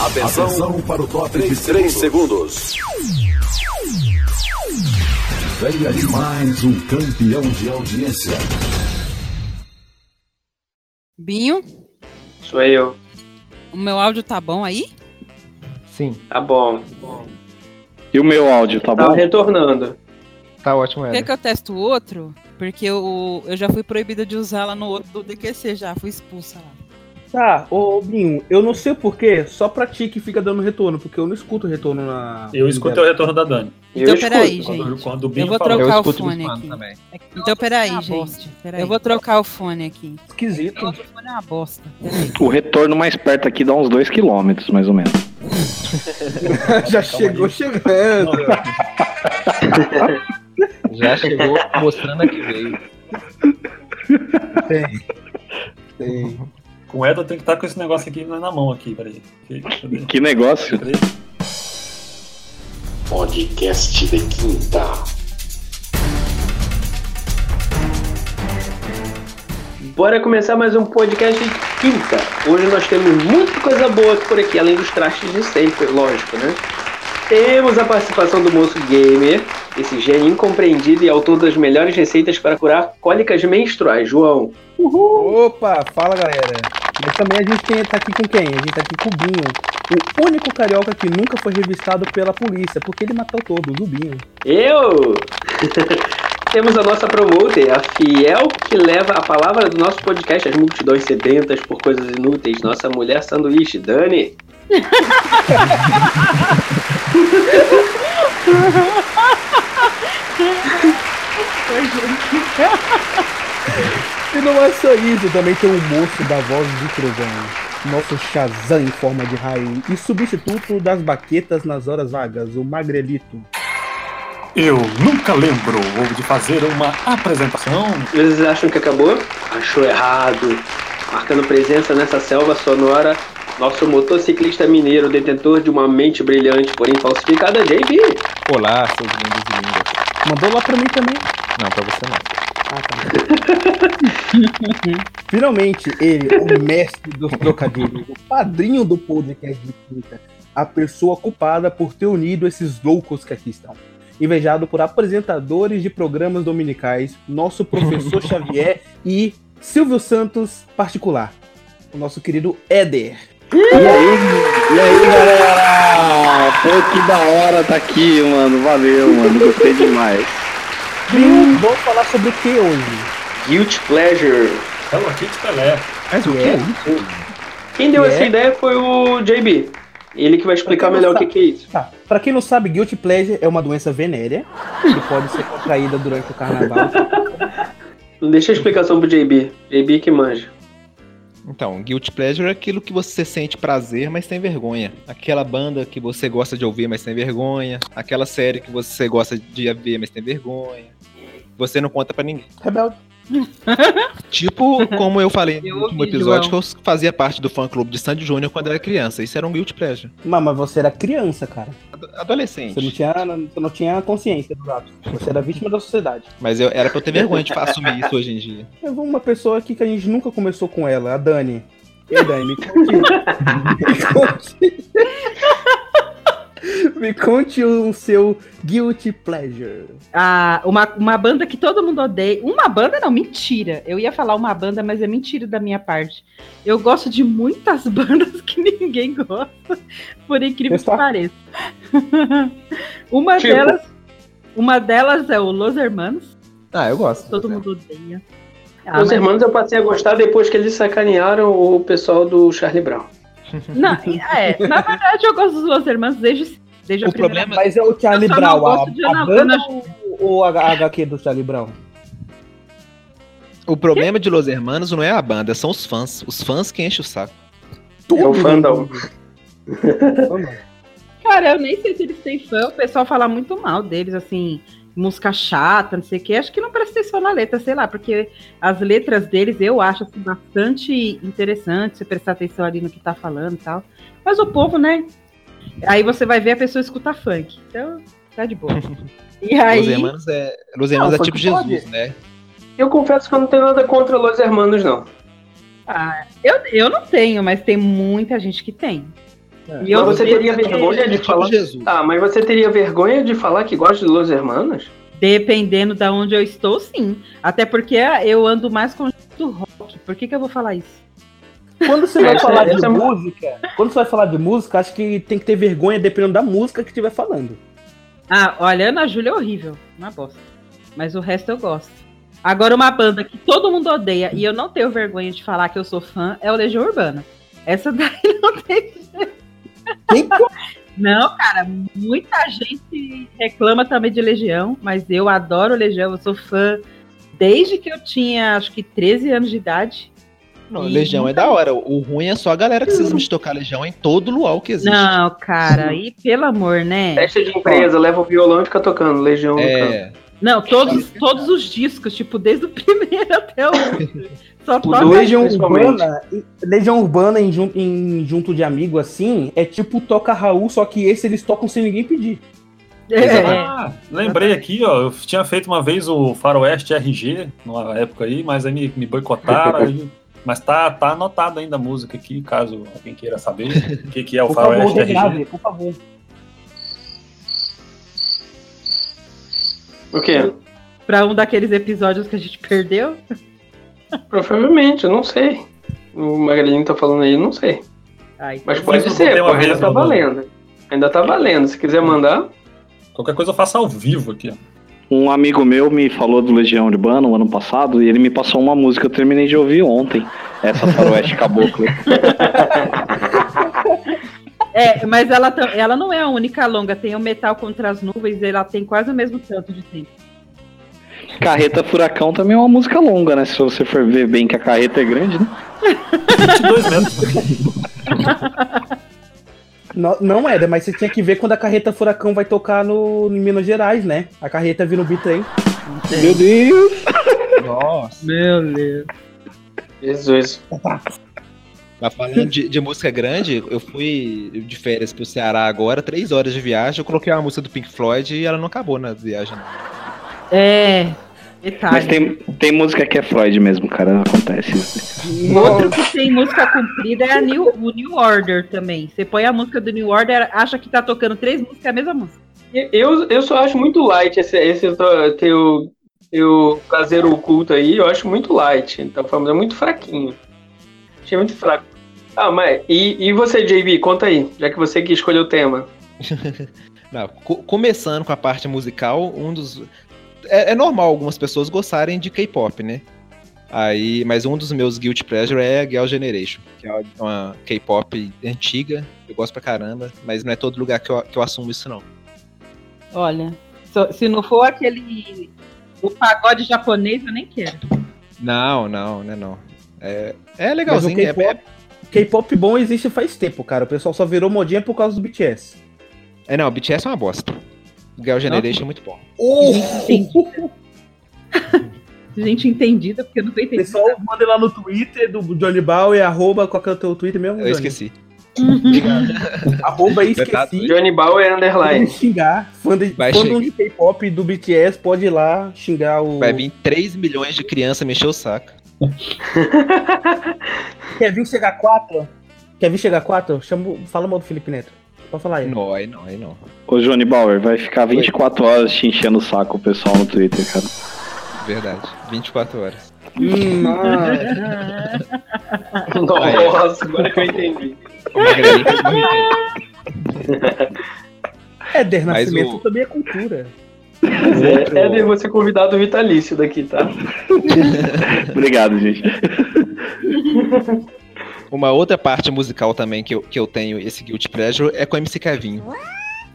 Atenção, Atenção para o top de 3 segundos. Venha de mais um campeão de audiência. Binho, Sou eu. o meu áudio tá bom aí? Sim, Tá bom. E o meu áudio, tá Tá bom? retornando. tá ótimo, Quer que eu teste o outro? Porque eu, eu já fui proibida de usar lá no outro do DQC, já fui expulsa lá. Tá, ô Binho, eu não sei porquê, só pra ti que fica dando retorno, porque eu não escuto retorno na. Eu escutei o retorno da Dani. Então, eu peraí, escuto. Quando, gente. quando o Eu vou trocar Eu o escuto fone aqui. também. Então, peraí, É uma gente. Peraí. Eu vou trocar o fone aqui. Esquisito. O fone é uma bosta. O retorno mais perto aqui dá uns 2 km, mais ou menos. Já chegou chegando. Já chegou mostrando a que veio. Tem. Tem. Com o Edson tem que estar com esse negócio aqui na mão aqui, peraí. Cadê? Que negócio. Cadê? Podcast de quinta. Bora começar mais um podcast de quinta. Hoje nós temos muita coisa boa por aqui, além dos trastes de sempre, lógico, né? Temos a participação do moço gamer, esse gênio incompreendido e autor das melhores receitas para curar cólicas menstruais, João. Opa, fala galera. Mas também a gente tem, tá aqui com quem? A gente tá aqui com o Binho. O único carioca que nunca foi revistado pela polícia, porque ele matou todos, o Binho. Eu! Temos a nossa promoter, a fiel que leva a palavra do nosso podcast às multidões sedentas por coisas inúteis, nossa mulher sanduíche, Dani. E não é só isso, também tem o moço da voz de trovão. Nosso Shazam em forma de raio. E substituto das baquetas nas horas vagas, o Magrelito. Eu nunca lembro de fazer uma apresentação. Vocês acham que acabou? Achou errado. Marcando presença nessa selva sonora, nosso motociclista mineiro, detentor de uma mente brilhante, porém falsificada, JB. Olá, seus lindos e lindas. Mandou lá pra mim também. Não, pra você não. Ah, tá. Finalmente, ele, o mestre dos trocadilhos, o padrinho do podcast de quinta, a pessoa culpada por ter unido esses loucos que aqui estão. Invejado por apresentadores de programas dominicais, nosso professor Xavier e Silvio Santos particular. O nosso querido Éder. E aí, e aí, galera? Pô, que da hora tá aqui, mano. Valeu, mano. Gostei demais. Binho, vamos falar sobre o que hoje? Guilty Pleasure. Hello Kitty Pelé. Mas o Que é? é isso? Quem deu É. essa ideia foi o JB. Ele que vai explicar melhor o que, que é isso. Tá. Pra quem não sabe, Guilty Pleasure é uma doença venérea que pode ser contraída durante o carnaval. Deixa a explicação pro JB. JB que manja. Então, guilty pleasure é aquilo que você sente prazer, mas tem vergonha. Aquela banda que você gosta de ouvir, mas tem vergonha. Aquela série que você gosta de ver, mas tem vergonha. Você não conta pra ninguém. Rebelde. Tipo, como eu falei no Eu último ouvi, episódio, João. que eu fazia parte do fã clube de Sandy Júnior quando era criança. Isso era um guilty pleasure. Mas, mas você era criança, cara. Ado- Adolescente. Você não tinha, você não tinha consciência dos atos. Você era vítima da sociedade. Mas eu, era pra eu ter vergonha de assumir isso hoje em dia. Eu vou uma pessoa aqui que a gente nunca começou com ela, a Dani. E aí, Dani, me conte. me conte. me conte o seu guilty pleasure. Ah, uma, uma banda que todo mundo odeia. Uma banda não, mentira. Eu ia falar uma banda, mas é mentira da minha parte. Eu gosto de muitas bandas que ninguém gosta, por incrível que Está- pareça. uma Tipo? delas, uma delas é o Los Hermanos. Ah, eu gosto. Todo mundo odeia. Ah, Os mas- irmãos eu passei a gostar depois que eles sacanearam o pessoal do Charlie Brown. Não, é, na verdade eu gosto dos Los Hermanos desde, desde a O primeira problema- Mas é o Charlie Brown, a, a Ana- banda Ana- ou- ou a a HQ do Charlie Brown? O problema de Los Hermanos não é a banda, são os fãs. Os fãs que enchem o saco. É o fandom. Cara, eu nem sei se eles têm fã, o pessoal fala muito mal deles, assim, música chata, não sei o que. Acho que não presta atenção na letra, sei lá, porque as letras deles eu acho assim, bastante interessante, você prestar atenção ali no que tá falando e tal. Mas o povo, né? Aí você vai ver a pessoa escutar funk. Então, tá de boa. E aí. Los Hermanos é, Los Hermanos Não, é tipo pode. Jesus, né? Eu confesso que eu não tenho nada contra Los Hermanos, não. ah, eu, eu não tenho, mas tem muita gente que tem. E eu Mas você teria vergonha de É tipo falar. Jesus. Ah, mas você teria vergonha de falar que gosta de Los Hermanos? Dependendo da onde eu estou, sim. Até porque eu ando mais com do rock. Por que, que eu vou falar isso? Quando você vai Essa- falar de é música, quando você vai falar de música, acho que tem que ter vergonha dependendo da música que estiver falando. Ah, olha, Ana Júlia é horrível. Uma bosta. Mas o resto eu gosto. Agora, uma banda que todo mundo odeia e eu não tenho vergonha de falar que eu sou fã é o Legião Urbana. Essa daí não tem. Quem Não, cara, muita gente reclama também de Legião, mas eu adoro Legião, eu sou fã desde que eu tinha, acho que 13 anos de idade. Não, Legião é da hora. O ruim é só a galera que cisma de tocar Legião em todo luau que existe. Não, cara, e pelo amor, né? Festa de empresa, leva o violão e fica tocando. Legião no canto. Não, todos, todos os discos, tipo, desde o primeiro até o último. Só toca Legião. Urbana, Legião Urbana em, jun- em junto de amigo assim, é tipo toca Raul, só que esse eles tocam sem ninguém pedir. É, Ah, lembrei aqui, ó. Eu tinha feito uma vez o Faroeste RG, numa época aí, mas aí me, me boicotaram. aí- mas tá, tá anotado ainda a música aqui, caso alguém queira saber o que, que é o Por favor, Faroeste regrave, RG. por favor. O quê? pra um daqueles episódios que a gente perdeu. Provavelmente, eu não sei. O Magalinho tá falando aí, eu não sei. Ai, Mas Eu pode fiz, eu ser, pô, ainda tá valendo. Ainda tá valendo. Se quiser mandar, Qualquer coisa eu faço ao vivo aqui, ó. Um amigo meu me falou do Legião Urbana no ano passado e ele me passou uma música que eu terminei de ouvir ontem. Essa Faroeste Caboclo. É, mas ela, ela não é a única longa, tem o Metal contra as Nuvens, ela tem quase o mesmo tanto de tempo. Carreta Furacão também é uma música longa, né? Se você for ver bem que a carreta é grande, né? 22 metros. Não, não era, mas você tinha que ver quando a carreta Furacão vai tocar no, em Minas Gerais, né? A carreta vindo no bitrem. Meu Deus! nossa. Meu Deus. Jesus. Mas falando de, de música grande, eu fui de férias pro Ceará agora, três horas de viagem. Eu coloquei uma música do Pink Floyd e ela não acabou na viagem. É, detalhe. Mas tem, tem música que é Freud mesmo, cara. Acontece isso. Outro que tem música comprida é a New, o New Order também. Você põe a música do New Order, acha que tá tocando três músicas, é a mesma música. Eu, eu só acho muito light esse, esse teu, teu, caseiro oculto aí, eu acho muito light. Então, é muito fraquinho. Achei muito fraco. Ah, mas e, e você, JB, conta aí, já que você que escolheu o tema. Não, co- começando com a parte musical, um dos. É, é normal algumas pessoas gostarem de K-pop, né? Aí, mas um dos meus guilty pleasure é a Girl Generation, que é uma K-pop antiga, eu gosto pra caramba, mas não é todo lugar que eu, que eu assumo isso não. Olha, se não for aquele. O pagode japonês, eu nem quero. Não, não, né não. É, é o legalzinho, é, K-pop K-pop bom existe faz tempo, cara. O pessoal só virou modinha por causa do BTS. é, é não, BTS é uma bosta. Girl Generation é muito bom. Gente entendida, porque eu não tô entendendo. Pessoal, manda lá no Twitter do Johnny Bauer, arroba, qual que é o teu Twitter mesmo? Eu Johnny? esqueci. Arroba Verdade. esqueci. Johnny Bauer Pode Underline. xingar. Fã de, Vai fã de K-pop do BTS, pode ir lá xingar o. Vai vir 3 milhões de crianças mexer o saco. Quer vir chegar 4? Quer vir chegar 4? Chama... Fala mal do Felipe Neto. Pode falar aí. Não, aí não, aí não. Ô, Johnny Bauer, vai ficar 24 horas te enchendo o saco o pessoal no Twitter, cara. Verdade. 24 horas. Hum, mano. Nossa, agora que eu entendi. O Magrelinho fez uma resenha. Éder Mas Nascimento o- também é cultura. É, é de você convidado vitalício daqui, tá? Obrigado, gente. Uma outra parte musical também que eu, que eu tenho esse guilty pleasure é com o MC Kevinho.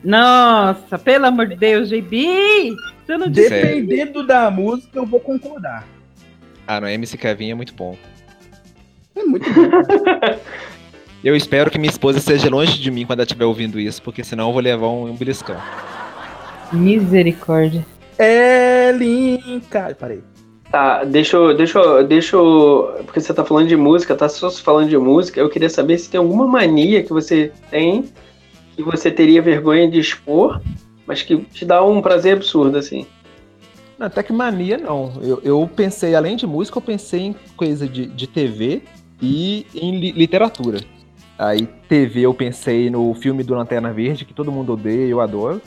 Nossa, pelo amor de Deus, JB! Você não disse. Dependendo da música, eu vou concordar. Ah, não, MC Kevinho é muito bom. É muito bom. Eu espero que minha esposa esteja longe de mim quando ela estiver ouvindo isso, porque senão eu vou levar um, um beliscão. Misericórdia. É linka. Parei. Tá, deixa eu, deixa eu, deixa eu, porque você tá falando de música, tá só falando de música, eu queria saber se tem alguma mania que você tem, que você teria vergonha de expor, mas que te dá um prazer absurdo, assim. Não, até que mania não. Eu, eu pensei, além de música, eu pensei em coisa de, de TV e em li- literatura. Aí TV eu pensei no filme do Lanterna Verde, que todo mundo odeia, eu adoro.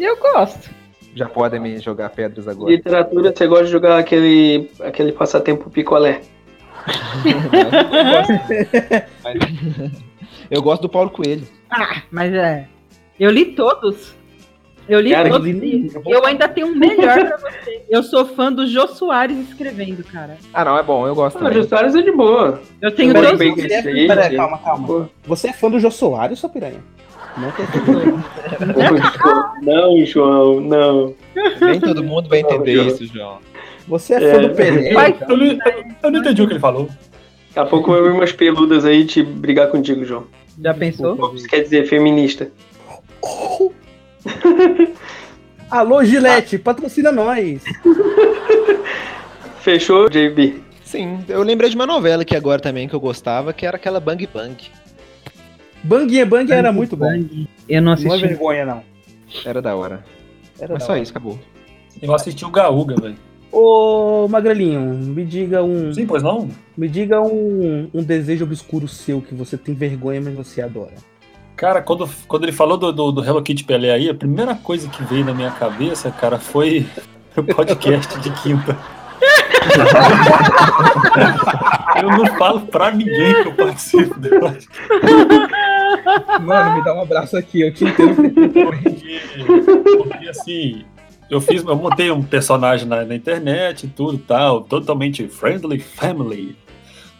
Eu gosto. Já podem me jogar pedras agora. Literatura, você gosta de jogar aquele, aquele passatempo picolé. Mas- eu gosto do Paulo Coelho. Ah, mas é. Eu li todos. Eu li Cara, todos. eu li- e Eu ainda tenho um melhor pra você. Eu sou fã do Jô Soares escrevendo, cara. Ah, não, é bom, eu gosto Ah, também. Jô Soares é de boa. Eu tenho Peraí, dois. bem- Você Esse aí, Pera aí, gente. calma, calma. Você é fã do Jô Soares, sua piranha? Não Não, João, não. Nem todo mundo vai entender Não, isso, João. Você é fã É. do Pelé. Eu não, eu- eu não entendi o que ele falou. Daqui a pouco eu vi umas peludas aí te brigar contigo, João. Já pensou? Isso quer dizer feminista? Alô, Gillette, patrocina nós. Fechou, JB? Sim, eu lembrei de uma novela que agora também que eu gostava, que era aquela Bang Bang. Banguinha Bang era muito bom. Bang. Eu não Não é assisti. vergonha, não. Era da hora. Era Mas da só hora. isso, acabou. Eu assisti o Gaúga, velho. Ô, Magrelinho, me diga um. Sim, pois não? Me diga um, um desejo obscuro seu que você tem vergonha, mas você adora. Cara, quando, quando ele falou do, do, do Hello Kitty Pelé aí, a primeira coisa que veio na minha cabeça, cara, foi o podcast de quinta. Eu não falo pra ninguém que eu participo dela. Mano, me dá um abraço aqui, eu te entendo. Porque, porque, assim, eu fiz, eu montei um personagem na, na internet e tudo e tal, totalmente friendly family,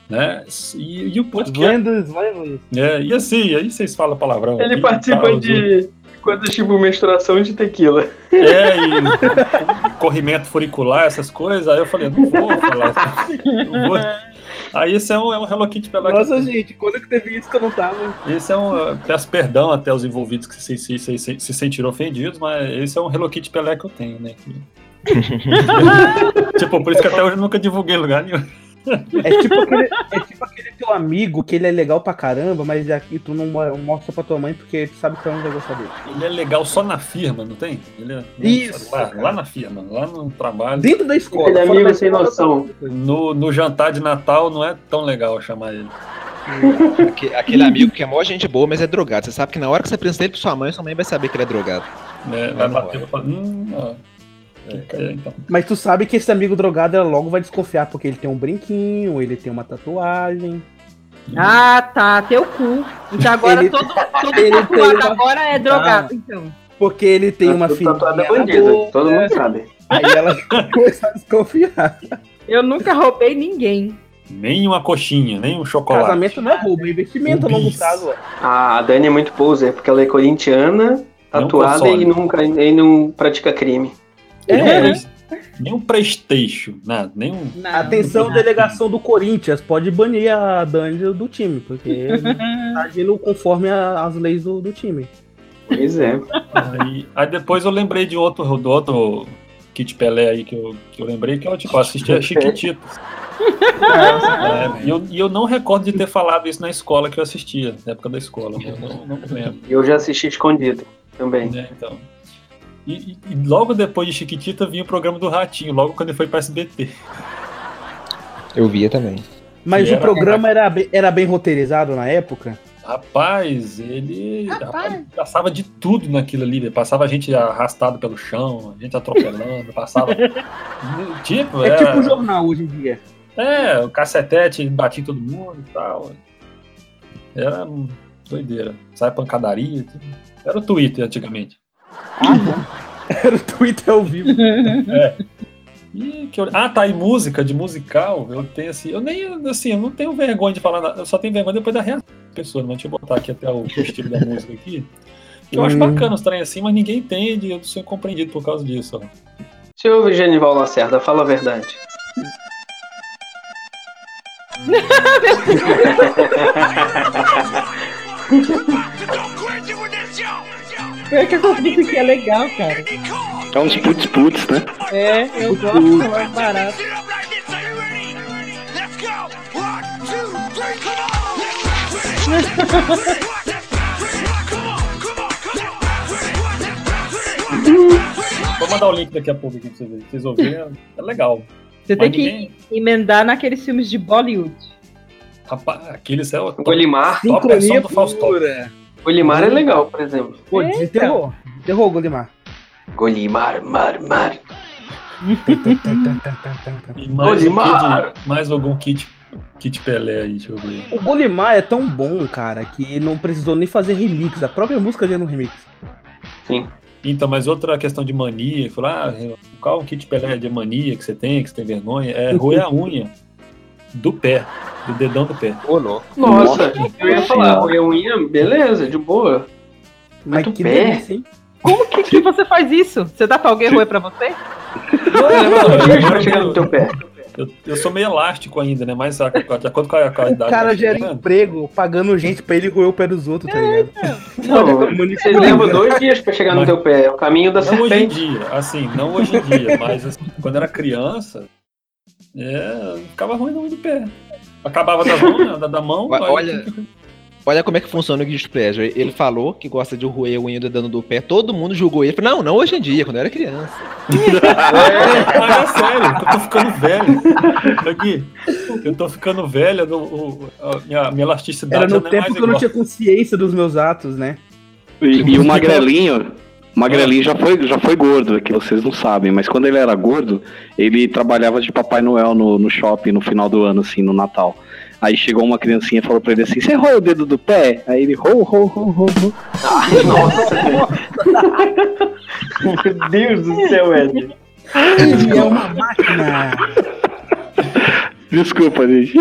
né? E, e o podcast. Vai, vai. É, e assim, aí vocês falam palavrão. Ele participa tal, de coisas tipo menstruação de tequila. É, e corrimento furicular, essas coisas. Aí eu falei, não vou falar. Não vou. Aí esse é um, é um Hello Kitty pela Nossa, gente, quando que teve isso que eu não tava? Esse é um. Peço perdão até os envolvidos que se, se, se, se, se sentiram ofendidos, mas esse é um Hello Kitty Pelé que eu tenho, né? tipo, por isso que até hoje eu nunca divulguei em lugar nenhum. É tipo, aquele, é tipo aquele teu amigo que ele é legal pra caramba, mas aqui tu não mo- mostra pra tua mãe porque tu sabe que ela não vai gostar dele. Ele é legal só na firma, não tem? Ele é, Isso, Lá, lá na firma, lá no trabalho. Dentro da escola. Aquele fora amigo sem escola, noção. No, no jantar de Natal não é tão legal chamar ele. Aque- Aquele amigo que é mó gente boa, mas é drogado. Você sabe que na hora que você apresenta ele pra sua mãe, sua mãe vai saber que ele é drogado. Né? Não, Vai bater vai. e falar, hum, ó. É, então. Mas tu sabe que esse amigo drogado ela logo vai desconfiar porque ele tem um brinquinho, ele tem uma tatuagem. Ah, tá. Teu cu. Então agora Ele- todo, todo ele tatuado uma- agora é drogado, então. Porque ele tem uma Tudo filha. tatuado é bandido, todo mundo sabe. Aí ela começa a desconfiar. Eu nunca roubei ninguém. Nem uma coxinha, nem um chocolate. Casamento não é roubo, é investimento a longo prazo. Ah, a Dani é muito poser, porque ela é corintiana, tatuada e, nunca, e não pratica crime. Nem um É. Nem um Playstation, nada, nem um. Não, Atenção, não. delegação do Corinthians, pode banir a Dani do time, porque tá agindo conforme a- as leis do, do time. Pois é. Aí, aí depois eu lembrei de outro, do outro Kit Pelé aí que eu, que eu lembrei, que eu tipo, assistia Chiquititas. É, e, eu, e eu não recordo de ter falado isso na escola que eu assistia, na época da escola. Eu não, não lembro. E eu já assisti escondido também. né, então. E, e- logo depois de Chiquitita vinha o programa do Ratinho, logo quando ele foi pra SBT. Eu via também. Mas E o era- programa era, bem- era bem roteirizado na época. Rapaz, ele rapaz, passava de tudo naquilo ali. né? Passava a gente arrastado pelo chão, a gente atropelando, passava. tipo, É era- tipo um jornal hoje em dia. É, o cacetete batia em todo mundo e tal. Era doideira. Sai pancadaria. tudo. Era o Twitter antigamente. Era o Twitter ao vivo. E que eu- Ah, tá, e música, de musical, eu tenho assim, eu nem, assim, eu não tenho vergonha de falar nada, eu só tenho vergonha depois da reação da pessoa, mas deixa eu botar aqui até o, estilo da música aqui. Que eu acho Hum. bacana os trem assim, mas ninguém entende, eu sou incompreendido por causa disso. ó. Senhor Genival Lacerda, fala a verdade. É que essa música aqui é legal, cara. É uns putz-putz, né? É, eu gosto, é barato. Vou mandar o link daqui a pouco aqui pra vocês verem. Vocês ouviram? É legal. Você tem Mas que ninguém- emendar naqueles filmes de Bollywood. Rapaz, aqueles é o top, Golimar. top versão do Faustão. pura. Golimar é legal, por exemplo. Pô, desenterrou. Desenterrou, Golimar. Golimar, mar, mar. E mais, um Golimar. kit, mais algum kit, kit Pelé aí, deixa eu ver. O Golimar é tão bom, cara, que não precisou nem fazer remix. A própria música já é um remix. Sim. Então, mas outra questão de mania, falar, ah, qual o kit Pelé de mania que você tem, que você tem vergonha, é roer a unha do pé, do dedão do pé. Ô, louco. Nossa, eu ia falar, roer unha, beleza, de boa. Mas do que pé? delícia, hein? Como que, que você faz isso? Você dá pra alguém roer pra você? No pé. Eu, eu sou meio elástico ainda, né? Mas a- de acordo com a, a O cara gera chegando, emprego pagando gente pra ele roer o pé dos outros, tá ligado? Não, você leva dois dias pra chegar no Mas- teu pé. É o caminho da Não hoje em serpente. dia, assim, não hoje em dia, mas assim, quando era criança, é, ficava ruim no do pé. Acabava da mão, né, da, da mão. Olha- aí- olha- como é que funciona o Guilty Pleasure. Ele falou que gosta de roer o unha do dedão do pé. Todo mundo julgou ele. Falou, Não, não hoje em dia, quando eu era criança. Mas é sério, eu tô ficando velho. Aqui, eu tô ficando velho, a minha, minha elasticidade Era no não é tempo mais que eu não tinha consciência dos meus atos, né? E, e o Magrelinho, Magrelinho já foi, já foi gordo, é que vocês não sabem, mas quando ele era gordo, ele trabalhava de Papai Noel no, no shopping no final do ano, assim, no Natal. Aí chegou uma criancinha e falou pra ele assim: Você roeu o dedo do pé? Aí ele, ho, ho, ho, ho, ho. Meu Deus do céu, Ed. Ele é uma máquina. Desculpa, gente.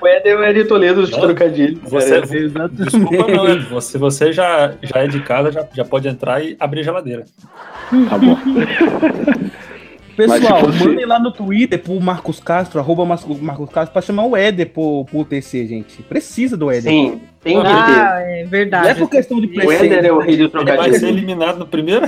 O é o Ed Toledo dos Não, trocadilhos. Você. Exatamente. desculpa não, Ed, você, você já, já é de casa, já, já pode entrar e abrir a geladeira. Tá bom. Pessoal, fosse- mandem lá no Twitter pro Marcos Castro, arroba Marcos Castro, pra chamar o Éder pro, pro TC, gente. Precisa do Éder. Sim, tem que ter. Ah, é Não verdade. é por questão de O Éder é o rei do Ele vai trocadilho. ser eliminado no primeiro.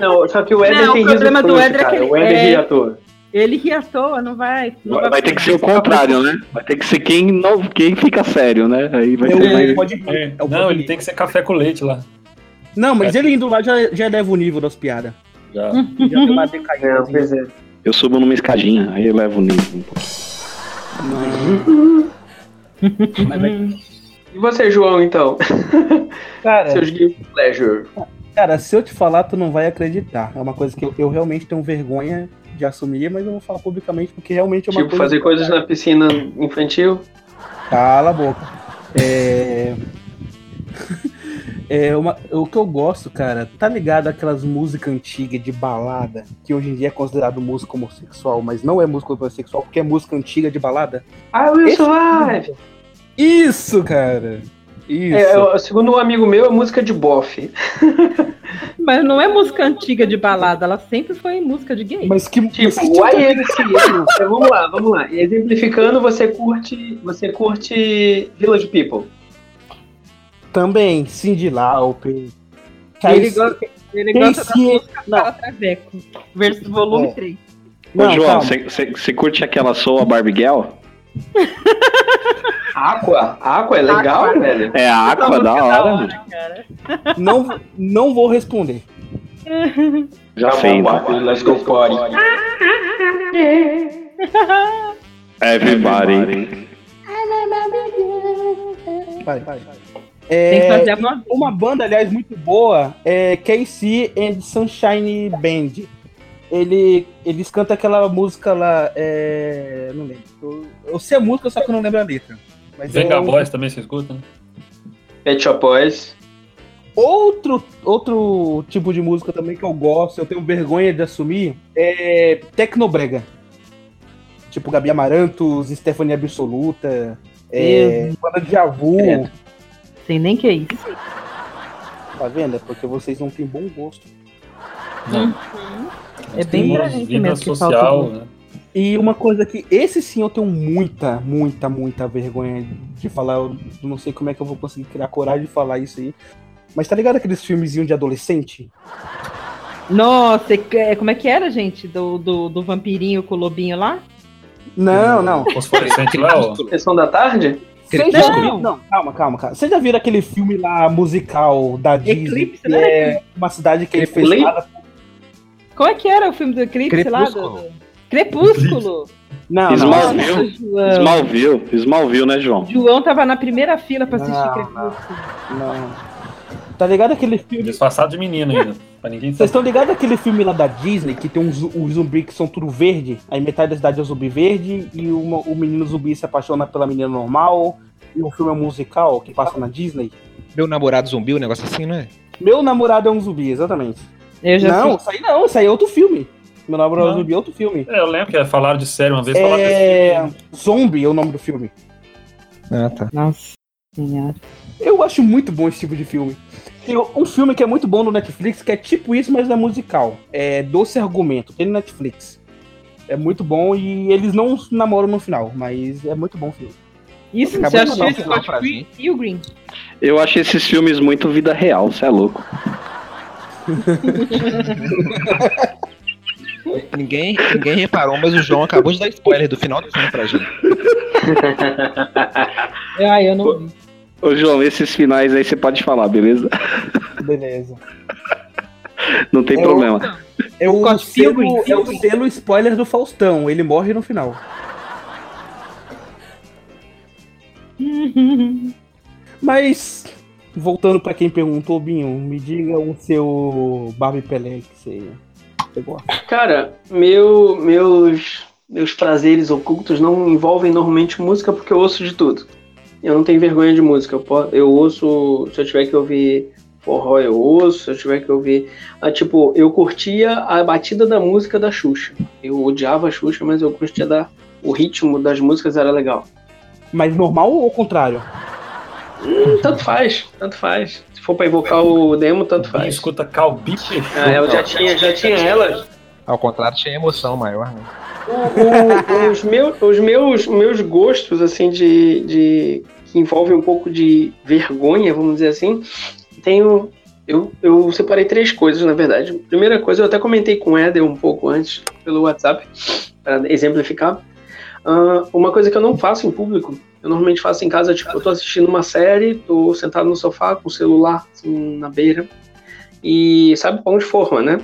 Não, só que o Éder Não, tem o problema riso do Éder é que ele- O Éder é- à toa. Ele ri à toa, não vai. Não Vai, vai ter que ser o contrário, né? Vai ter que ser quem, não, quem fica sério, né? Aí vai É ser mais... pode rir. É, É o não, ele tem que ser café com leite lá. Não, mas ele indo lá já, já eleva o nível das piadas. Já. Já deu uma Não, decaída. pois é. Eu subo numa escadinha, aí eu levo o nível um pouquinho. E você, João, então? Cara, Seus guilty pleasure. cara, se eu te falar, tu não vai acreditar. É uma coisa que eu, eu realmente tenho vergonha de assumir, mas eu vou falar publicamente porque realmente é uma Tipo, coisa. fazer coisas na piscina infantil. Cala a boca. É. É uma, o que eu gosto, cara, tá ligado aquelas músicas antigas de balada, que hoje em dia é considerado música homossexual, mas não é música homossexual porque é música antiga de balada? I will Esse- survive! Isso, cara! Isso. É, é, segundo um amigo meu, é música de bofe. Mas não é música antiga de balada, ela sempre foi música de gay. Mas que. Tipo, mas que o YMCA. Então, vamos lá, vamos lá. Exemplificando, você curte, você curte Village People. Também, Cindy Lauper. ele gosta, ele gosta da música não. para Traveco, versus volume É. 3. Ô, João, você- curte aquela Soul a Barbie Girl? Aqua. Aqua é legal, Aqua. velho. É a Essa Aqua música da é hora. cara. Não, não vou responder. Já Tá fez. bom, né? Let's go party. Everybody. Vai, vai. Tem que É, fazer alguma uma banda, aliás, muito boa é KC and Sunshine Band. Ele, eles cantam aquela música lá, é, não lembro. Eu, eu sei a música, só que eu não lembro a letra. Mas é Venga o- Boys também você escuta, né? Pet Shop Boys. Outro, outro tipo de música também que eu gosto, eu tenho vergonha de assumir, é Tecnobrega. Tipo Gabi Amarantos, Stephanie Absoluta, é, Banda de Javu. Sei nem que é isso. Tá vendo? É porque vocês não têm bom gosto. Não. É bem pra gente mesmo que social, falta né? E uma coisa que, esse sim eu tenho muita, muita, muita vergonha de falar. Eu não sei como é que eu vou conseguir criar coragem de falar isso aí. Mas tá ligado aqueles filmezinhos de adolescente? Nossa, é- como é que era, gente? Do, do, do vampirinho com o lobinho lá? Não, não. Fosforescente lá, ó. Sessão da tarde? Vocês já Crepúsculo. viram- Não, calma, calma, calma. Vocês já viram aquele filme lá musical da Disney? Eclipse, que né? é uma cidade que ele fez nada Qual é que era o filme do Eclipse lá? Do, Crepúsculo. Crepúsculo. Não, Smallville. João. Smallville. Smallville, né, João? João tava na primeira fila pra assistir Não, Crepúsculo. não. não. Tá ligado aquele filme. Disfarçado de menino ainda. Pra ninguém Vocês estão ligados aquele filme lá da Disney que tem uns um zumbi que são tudo verde? Aí metade da cidade é zumbi verde e uma- o menino zumbi se apaixona pela menina normal. E o filme é musical que passa na Disney. Meu namorado zumbi, um negócio assim, não é? Meu namorado é um zumbi, exatamente. Eu já não, isso aí não, isso aí é outro filme. Meu namorado é um zumbi é outro filme. É, eu lembro que falaram de série uma vez. É. filme. Zombie é o nome do filme. Ah, tá. Nossa senhora. Eu acho muito bom esse tipo de filme. Tem um filme que é muito bom no Netflix, que é tipo isso, mas é musical. É Doce Argumento, tem no Netflix. É muito bom e eles não namoram no final, mas é muito bom o filme. Isso, Acabou você um esse Scott Free e o Green. Eu achei esses filmes muito vida real, você é louco. Ninguém, ninguém reparou, mas o João acabou de dar spoiler do final do filme pra gente. Ah, eu não vi. Ô, João, esses finais aí você pode falar, beleza? Beleza. Não tem É problema. É o, Scott selo, é o selo spoiler do Faustão, ele morre no final. Mas, voltando pra quem perguntou, Binho, me diga o seu Barbie Pelé que você pegou. Cara, meu, meus, meus prazeres ocultos não envolvem normalmente música porque eu ouço de tudo. Eu não tenho vergonha de música. Eu, po- eu ouço, se eu tiver que ouvir forró, eu ouço. Se eu tiver que ouvir. Ah, tipo, eu curtia a batida da música da Xuxa. Eu odiava a Xuxa, mas eu curtia da, o ritmo das músicas era legal. Mas normal ou contrário? Hum, tanto faz, tanto faz. Se for pra invocar o demo, tanto Quem faz. escuta Calbi. Ah, eu já tinha, já tinha ela. Ao contrário, tinha emoção maior, né? O- o- os, meus, os meus, meus gostos, assim, de, de. que envolvem um pouco de vergonha, vamos dizer assim, tenho. Eu, eu separei três coisas, na verdade. Primeira coisa, eu até comentei com o Éder um pouco antes, pelo WhatsApp, para exemplificar. Ah, uma coisa que eu não faço em público, eu normalmente faço em casa, tipo, eu tô assistindo uma série, tô sentado no sofá com o celular assim, na beira, e sabe pão de forma, né?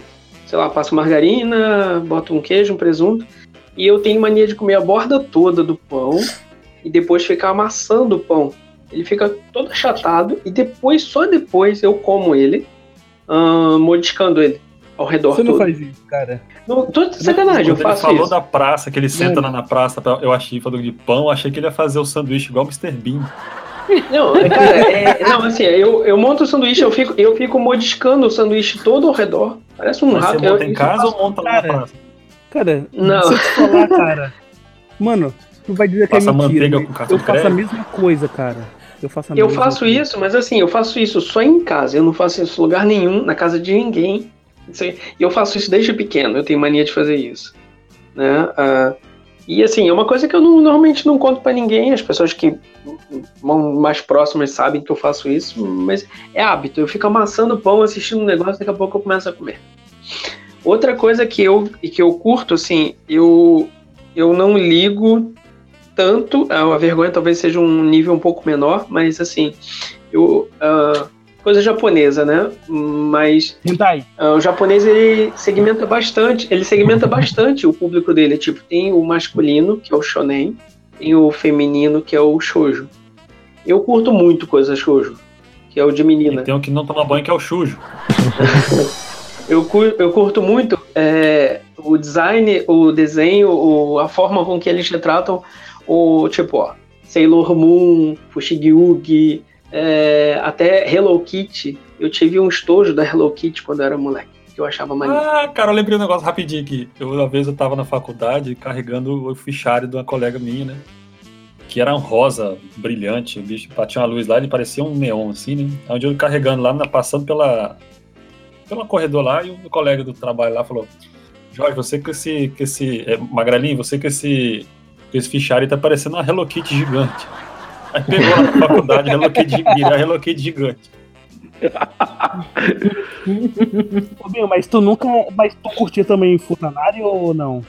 Sei lá, passo margarina, boto um queijo, um presunto, e eu tenho mania de comer a borda toda do pão e depois ficar amassando o pão. Ele fica todo achatado e depois, só depois, eu como ele, ah, mordiscando ele ao redor Você não todo. faz isso, cara. Não, tô de sacanagem, eu Quando ele faço falou isso. da praça, que ele senta lá na praça, pra- eu achei, falou de pão, achei que ele ia fazer o sanduíche igual o Mr. Bean. Não, é, cara, é- não, assim, eu, eu monto o sanduíche, eu fico, eu fico mordiscando o sanduíche todo ao redor. Parece um Mas rato. você monta Eu- em casa ou monta lá cara. na praça? Cara, Não. se eu te falar, cara. Mano, tu vai dizer que Passa é mentira. manteiga mas com cartão eu faço a mesma coisa, cara. Eu faço a Eu faço isso, mas assim, eu faço isso só em casa. Eu não faço isso em lugar nenhum, na casa de ninguém. E eu faço isso desde pequeno. Eu tenho mania de fazer isso. Né? Ah, e assim, é uma coisa que eu não- normalmente não conto pra ninguém. As pessoas que mais próximas sabem que eu faço isso, mas é hábito. Eu fico amassando pão, assistindo um negócio, daqui a pouco eu começo a comer. Outra coisa que eu, que eu curto, assim, eu, eu não ligo tanto, a vergonha talvez seja um nível um pouco menor, mas assim, eu. ah, coisa japonesa, né? Mas Hentai. ah, o japonês ele segmenta bastante, ele segmenta bastante o público dele. Tipo, tem o masculino, que é o shonen, tem o feminino, que é o shoujo. Eu curto muito coisa shoujo, que é o de E menina. tem um que não toma banho, que é o Chujo. Eu, cu- eu curto muito é, o design, o desenho, o- a forma com que eles retratam o tipo, ó, Sailor Moon, Fushigi, é, até Hello Kitty. Eu tive um estojo da Hello Kitty quando eu era moleque, que eu achava maneiro. Ah, cara, eu lembrei um negócio rapidinho aqui. Eu, uma vez eu tava na faculdade carregando o fichário de uma colega minha, né? Que era um rosa brilhante, o bicho batia uma luz lá, ele parecia um neon, assim, né? Onde eu carregando lá, passando pela, pela corredor lá, e o colega do trabalho lá falou: Jorge, você com esse. Com esse é, você com esse, com esse fichário tá parecendo uma Hello Kitty gigante. Aí pegou na faculdade, gi- virar Hello Kitty gigante. Ô, Binho, mas tu nunca. Mas tu curtia também Futanari ou não?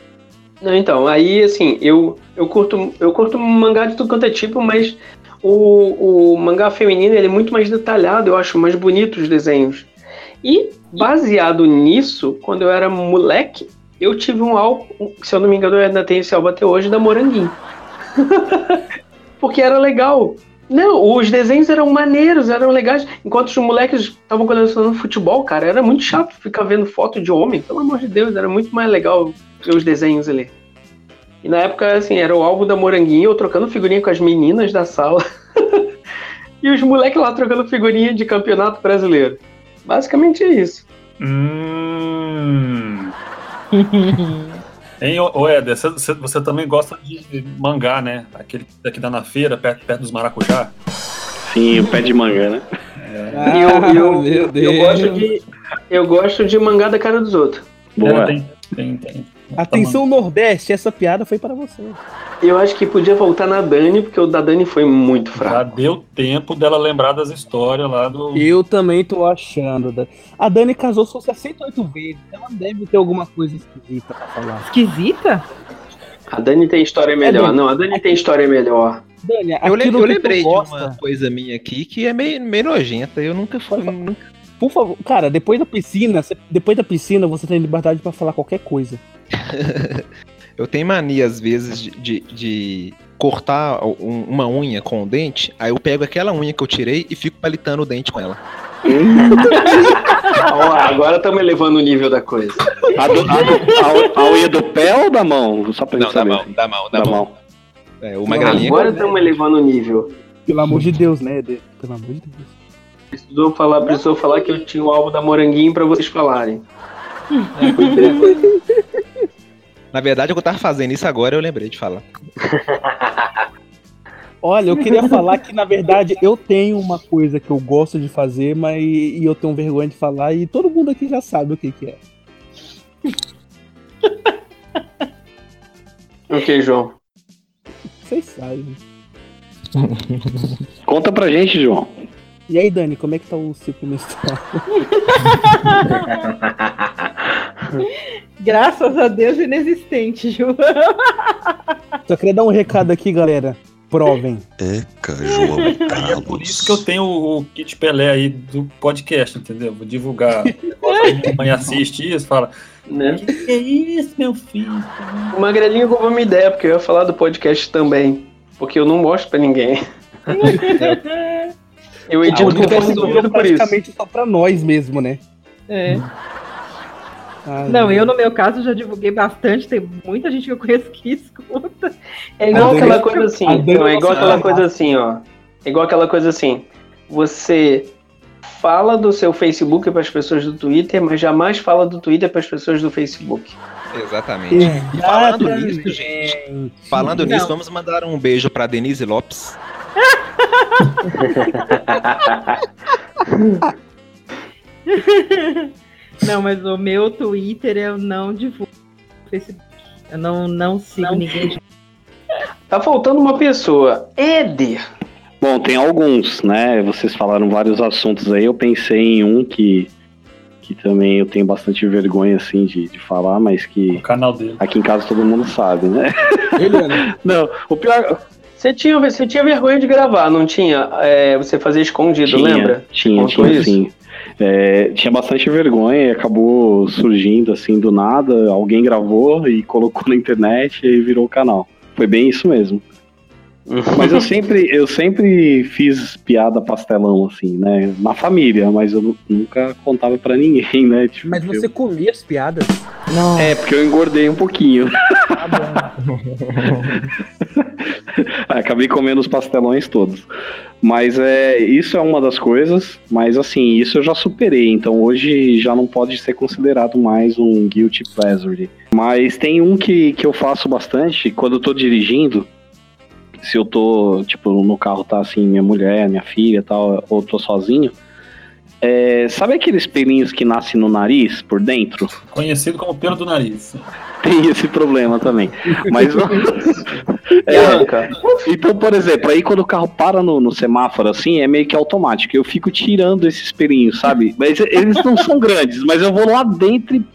Não, então, aí assim, eu, eu curto eu curto mangá de tudo quanto é tipo, mas o, o mangá feminino ele é muito mais detalhado, eu acho mais bonito os desenhos. E baseado nisso, quando eu era moleque, eu tive um álbum, se eu não me engano, eu ainda tenho esse álbum até hoje, da Moranguinho. Porque era legal. Não, os desenhos eram maneiros, eram legais. Enquanto os moleques estavam colecionando futebol, cara, era muito chato ficar vendo foto de homem. Pelo amor de Deus, era muito mais legal ver os desenhos ali. E na época, assim, era o álbum da Moranguinho, eu trocando figurinha com as meninas da sala. e os moleques lá trocando figurinha de campeonato brasileiro. Basicamente é isso. Hum. Hein, ô Éder, você, também gosta de mangá, né? Aquele que dá na feira, perto, perto dos maracujá. Sim, o pé de manga, né? E eu, eu, Ah, meu eu, Deus. gosto de, eu gosto de mangá da cara dos outros. Boa. É, tem, tem, tem. Atenção, Nordeste, essa piada foi para você. Eu acho que podia voltar na Dani, porque o da Dani foi muito Já fraco. deu tempo dela lembrar das histórias lá do. Eu também tô achando. A Dani casou só 68 vezes. Ela deve ter alguma coisa esquisita pra falar. Esquisita? A Dani tem história melhor. Não, a Dani tem história melhor. Dani, Eu, le- aquilo eu lembrei de uma coisa minha aqui que é meio, meio nojenta. Eu nunca fui. Nunca... Por favor, cara, depois da piscina, você- depois da piscina você tem liberdade pra falar qualquer coisa. Eu tenho mania, às vezes, de, de- de cortar um- uma unha com o dente. Aí eu pego aquela unha que eu tirei e fico palitando o dente com ela. Ó, agora estamos elevando o nível da coisa. A, do- a do- a- a unha do pé ou da mão? Só pra Não, da mão, da mão, da, Da mão. mão. É, o magrelinho. Agora estamos elevando o nível. Pelo amor de Deus, né, Eder? Pelo amor de Deus. Precisou falar, precisou falar que eu tinha o álbum da Moranguinho pra vocês falarem. Na verdade, eu tava fazendo isso agora, eu lembrei de falar. Olha, eu queria falar que, na verdade, eu tenho uma coisa que eu gosto de fazer, mas e eu tenho vergonha de falar, e todo mundo aqui já sabe o que, que é. Ok, João. Vocês sabem. Conta pra gente, João. E aí, Dani, como é que tá o ciclo menstrual? Graças a Deus inexistente, Ju. Só queria dar um recado aqui, galera. Provem. Eca, João É por isso que eu tenho o kit Pelé aí do podcast, entendeu? Vou divulgar. Minha mãe assiste isso fala: Né? Que que é isso, meu filho? O Magrelinho roubou uma ideia, porque eu ia falar do podcast também. Porque eu não mostro pra ninguém. Eu edito de ouvido por isso. praticamente só pra nós mesmo, né? É. Ai, Não, eu no meu caso já divulguei bastante, tem muita gente que eu conheço que escuta. É igual aquela coisa assim. Não, é igual aquela coisa assim, ó. É igual aquela coisa assim. Você fala do seu Facebook para as pessoas do Twitter, mas jamais fala do Twitter para as pessoas do Facebook. Exatamente. E falando nisso, gente, Exatamente. falando Não. nisso, vamos mandar um beijo pra Denise Lopes. Não, mas o meu Twitter eu não divulgo no Facebook. Eu não, não sigo ninguém. Tá faltando uma pessoa. Éder. Bom, tem alguns, né? Vocês falaram vários assuntos aí. Eu pensei em um que, que também eu tenho bastante vergonha, assim, de, de falar, mas O que canal dele. aqui em casa todo mundo sabe, né? Eliana, Não, o pior. Você tinha, você tinha vergonha de gravar, não tinha? É, você fazia escondido, tinha, lembra? Tinha, Contou tinha isso? sim. É, tinha bastante vergonha e acabou surgindo assim do nada. Alguém gravou e colocou na internet e virou o canal. Foi bem isso mesmo. Mas eu sempre, eu sempre fiz piada pastelão, assim, né? Na família, mas eu nu- nunca contava pra ninguém, né? Tipo, mas eu- você comia as piadas? Não. É, porque eu engordei um pouquinho. Tá bom. Acabei comendo os pastelões todos. Mas é, isso é uma das coisas, mas assim, isso eu já superei, então hoje já não pode ser considerado mais um guilty pleasure. Mas tem um que, que eu faço bastante quando eu tô dirigindo, se eu tô, tipo, no carro tá assim, minha mulher, minha filha e tal, ou tô sozinho. É, sabe aqueles pelinhos que nascem no nariz por dentro? Conhecido como pelo do nariz. Tem esse problema também. Mas É, arranca. então, por exemplo, aí quando o carro para no, no semáforo, assim, é meio que automático. Eu fico tirando esses pelinhos, sabe? Mas eles não são grandes, mas eu vou lá dentro e,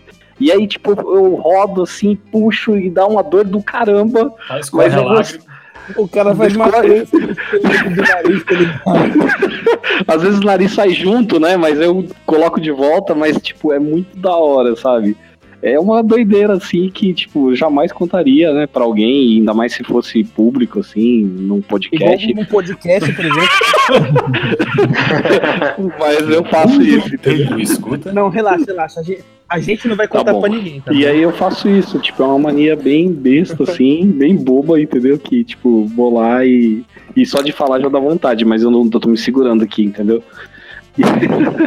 e aí, tipo, eu rodo assim, puxo e dá uma dor do caramba. Mas a eu lágrima. O cara faz uma coisa do nariz Às vezes o nariz sai junto, né? Mas eu coloco de volta, mas, tipo, é muito da hora, sabe? É uma doideira, assim, que, tipo, jamais contaria, né, pra alguém, ainda mais se fosse público, assim, num Igual podcast. num podcast, por exemplo. Mas eu faço isso, entendeu? Escuta? Não, relaxa, relaxa. A gente, a gente não vai Tá contar bom. pra ninguém, tá? E aí eu faço isso, tipo, é uma mania bem besta, assim, bem boba, entendeu? Que, tipo, vou lá e, e só de falar já dá vontade, mas eu não eu tô me segurando aqui, entendeu?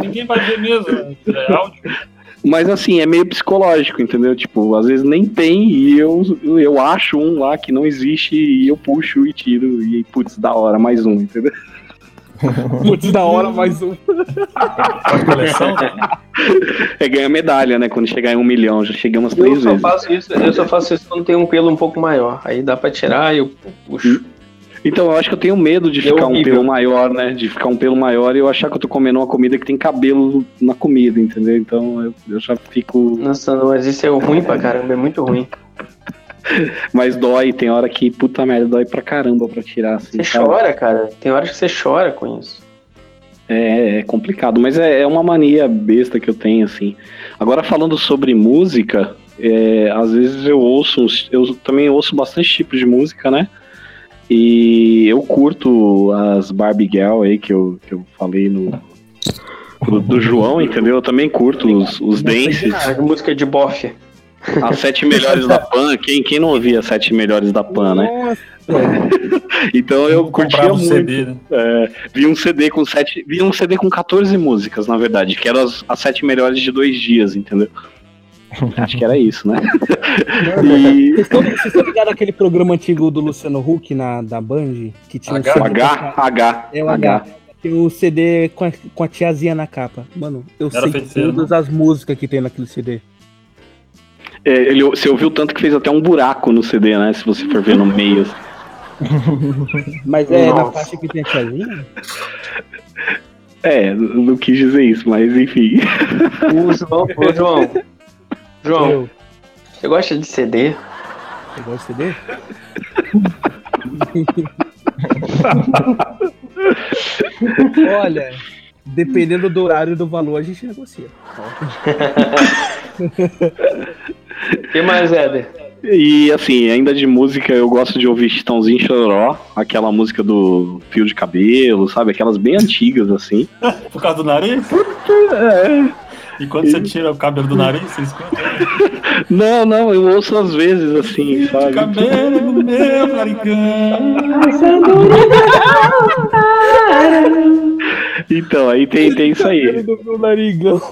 Ninguém vai ver mesmo. É áudio. Mas assim, é meio psicológico, entendeu? Tipo, às vezes nem tem e eu, eu acho um lá que não existe e eu puxo e tiro e, putz, da hora, mais um, entendeu? Putz, da hora, mais um. Coleção? É ganhar medalha, né? Quando chegar em um milhão, já chegamos Eu três só vezes. faço isso, eu só faço isso quando tem um pelo um pouco maior. Aí dá pra tirar e eu puxo. Então, eu acho que eu tenho medo de É ficar um pelo maior, né? De ficar um pelo maior e eu achar que eu tô comendo uma comida que tem cabelo na comida, entendeu? Então eu, eu já fico. Nossa, não, mas isso é ruim pra caramba, é muito ruim. Mas dói, tem hora que, puta merda, dói pra caramba pra tirar. Assim, Você sabe? chora, cara. Tem horas que você chora com isso. É, é complicado, mas é, é uma mania besta que eu tenho, assim. Agora, falando sobre música, é, às vezes eu ouço, eu também ouço bastante tipos de música, né? E eu curto as Barbie Girl aí que eu, que eu falei no. Do, do João, entendeu? Eu também curto os, os dances, Ah, música de bofe. as sete melhores da Pan. Quem, quem não ouvia as sete melhores da Pan, né? Então eu curtia um muito. CD, né? É, vi um CD com sete. Vi um CD com 14 músicas, na verdade, que eram as, as sete melhores de dois dias, entendeu? Acho que era isso, né? e Vocês estão vocês estão ligados àquele programa antigo do Luciano Huck na, da Band? Que tinha H? um CD H, H, É o H. H. Tem o CD com a, com a tiazinha na capa. Mano, eu Era sei feiticeiro, todas as músicas que tem naquele CD. É, ele, você ouviu tanto que fez até um buraco no CD, né? Se você for ver no meio. Mas é na Nossa. faixa que tem a tiazinha? É, não quis dizer isso, mas enfim. O João, ô João. João, Eu, você gosta de CD? eu gosto de CD? Olha, dependendo do horário e do valor, a gente negocia. O que mais, Éder? E assim, ainda de música, eu gosto de ouvir Chitãozinho Chororó, aquela música do fio de cabelo, sabe? Aquelas bem antigas, assim. Por causa do nariz? É. E quando você tira o cabelo do nariz, você escuta. Não, não, eu ouço às vezes, assim, sabe? Cabelo meu narigão. Então, aí tem, tem isso aí. do meu narigão.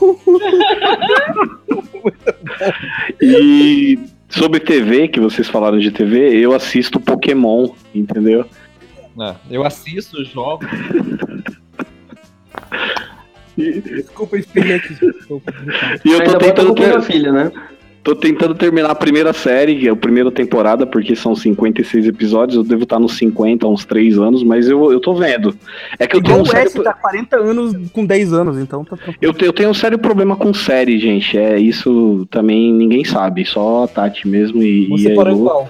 E sobre TV, que vocês falaram de TV, eu assisto Pokémon, entendeu? Ah, eu assisto, jogo. Desculpa, eu aqui. Desculpa. E eu tô Ainda tentando, ter- uma filha, né? tô tentando terminar a primeira série, que é a primeira temporada, porque são 56 episódios, eu devo estar nos 50, há uns 3 anos, mas eu, eu tô vendo. É que eu tenho Igual um o sério, S tá 40 anos com 10 anos, então tá tranquilo. eu, eu tenho um sério problema com série, gente. É isso também ninguém sabe, só a Tati mesmo e, e Você a parou Elu. igual.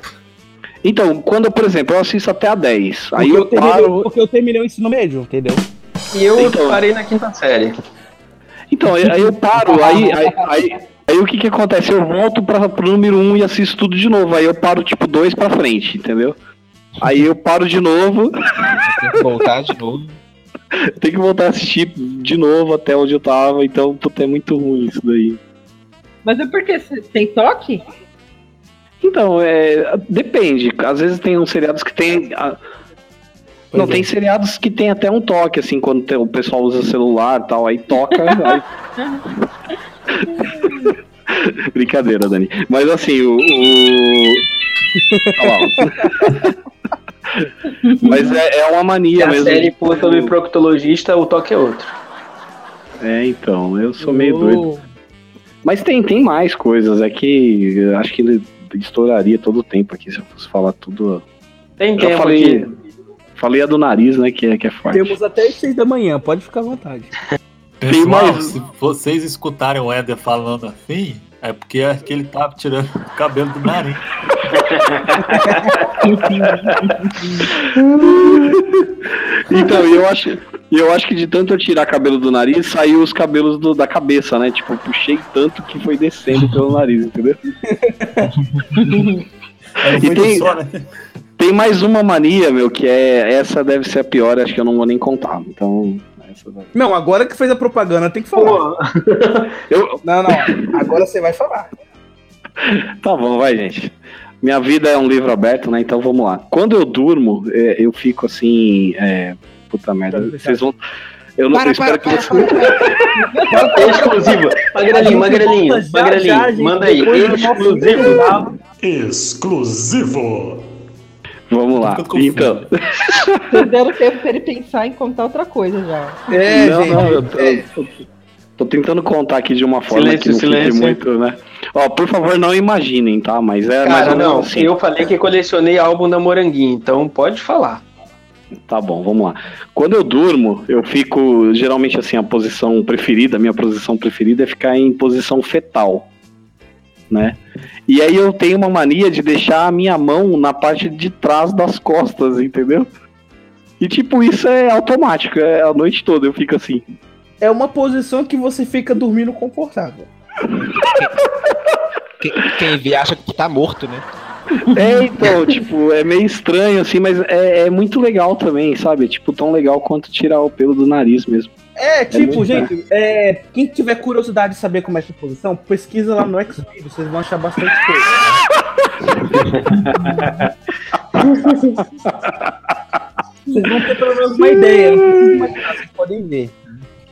Então, quando, por exemplo, eu assisto até a 10, aí Porque eu terminei, paro. porque eu terminei o ensino médio, entendeu? E eu Então. parei na quinta série. Então, aí aí eu paro, aí, aí, aí, aí o que que acontece? Eu volto pra, pro número 1 um e assisto tudo de novo. Aí eu paro, tipo, dois pra frente, entendeu? Aí eu paro de novo, Tem que voltar de novo. tenho que voltar a assistir de novo até onde eu tava. Então, puta, é muito ruim isso daí. Mas é porque tem toque? Então, é, depende. Às vezes tem uns seriados que tem. a- Pois não, é. tem seriados que tem até um toque, assim, quando tem- o pessoal usa celular e tal, aí toca. aí... Brincadeira, Dani. Mas assim, o. o... Olha lá. Mas é, é uma Se mania a mesmo. série de- for sobre proctologista, o toque é outro. É, então, eu sou meio doido. Mas tem, tem mais coisas, é que eu acho que ele estouraria todo o tempo aqui se eu fosse falar tudo. Tem Já tempo falei, aqui. Falei a do nariz, né, que é, que é forte. Temos até as 6 da manhã, pode ficar à vontade. Tem Pessoal, mais- se vocês escutarem o Éder falando assim, é porque é que ele tá tirando o cabelo do nariz. Então, eu acho. Eu acho que de tanto eu tirar cabelo do nariz, saiu os cabelos do- da cabeça, né? Tipo, eu puxei tanto que foi descendo pelo nariz, entendeu? Um E tem- só, né? Tem mais uma mania, meu, que é. Essa deve ser a pior, acho que eu não vou nem contar. Então. Não, agora que fez a propaganda, tem que falar. Eu, Não, não. Agora você vai falar. Tá bom, vai, gente. Minha vida é um livro aberto, né? Então vamos lá. Quando eu durmo, é, eu fico assim. É... Puta merda. Vocês vão. Eu não eu espero que você. é exclusiva. Magrelinho, Magrelinho, Magrelinho, manda aí. Exclusivo. Exclusivo! Vamos lá. Então. Vocês deram tempo pra ele pensar em contar outra coisa já. É, não, gente. não, eu tô, eu tô- tô tentando contar aqui de uma forma Silêncio, que não silêncio. fique muito, né? Ó, por favor, não imaginem, tá? Mas é mais Cara, ou menos não, assim. eu falei que colecionei álbum da Moranguinho, então pode falar. Tá bom, vamos lá. Quando eu durmo, eu fico. Geralmente, assim, a posição preferida, a minha posição preferida é ficar em posição fetal. Né? E aí eu tenho uma mania de deixar a minha mão na parte de trás das costas, entendeu? E tipo, isso é automático, é a noite toda eu fico assim. É uma posição que você fica dormindo confortável. Quem, quem vê acha que tá morto, né? É, então, tipo, é meio estranho, assim, mas é, é muito legal também, sabe? Tipo, tão legal quanto tirar o pelo do nariz mesmo. É, tipo, muito gente, é, quem tiver curiosidade de saber como é essa posição, pesquisa lá no Xvideos, vocês vão achar bastante coisa. vocês vão ter pelo menos uma ideia, não imaginar, vocês podem ver.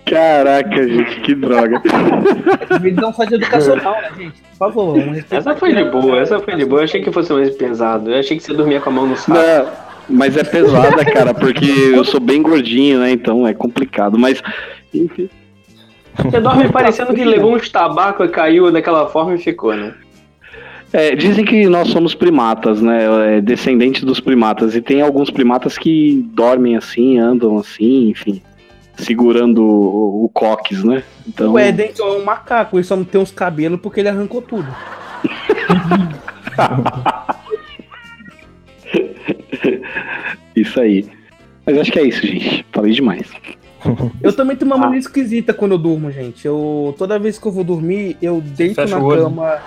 Caraca, gente, que droga. É um site educacional, né, gente? Por favor. Essa foi de boa, essa foi de boa. Eu achei que fosse mais pesado. Eu achei que você dormia com a mão no saco. Não, mas é pesada, cara, porque eu sou bem gordinho, né? Então é complicado. Mas, enfim. Você dorme parecendo que levou uns tabaco e caiu daquela forma e ficou, né? É, dizem que nós somos primatas, né? É, descendentes dos primatas. E tem alguns primatas que dormem assim, andam assim, enfim. Segurando o, o coques, né? Então, O Eden é um macaco, ele só não tem os cabelos porque ele arrancou tudo. isso aí. Mas acho que é isso, gente. Falei demais. Eu também tenho uma mania esquisita quando eu durmo, gente. Eu toda vez que eu vou dormir, eu deito Fecha na cama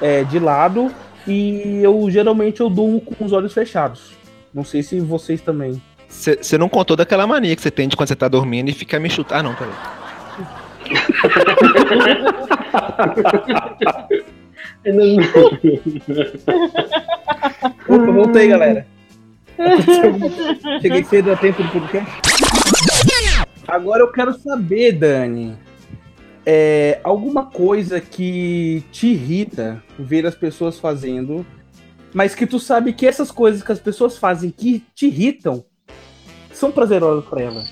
é, de lado e eu geralmente eu durmo com os olhos fechados. Não sei se vocês também. Você não contou daquela mania que você tem de quando você tá dormindo e fica me chutar. Ah, não, peraí. Opa, voltei, galera. Cheguei cedo a tempo do podcast. Agora eu quero saber, Dani. É, alguma coisa que te irrita ver as pessoas fazendo, mas que tu sabe que essas coisas que as pessoas fazem que te irritam são prazerosas pra elas.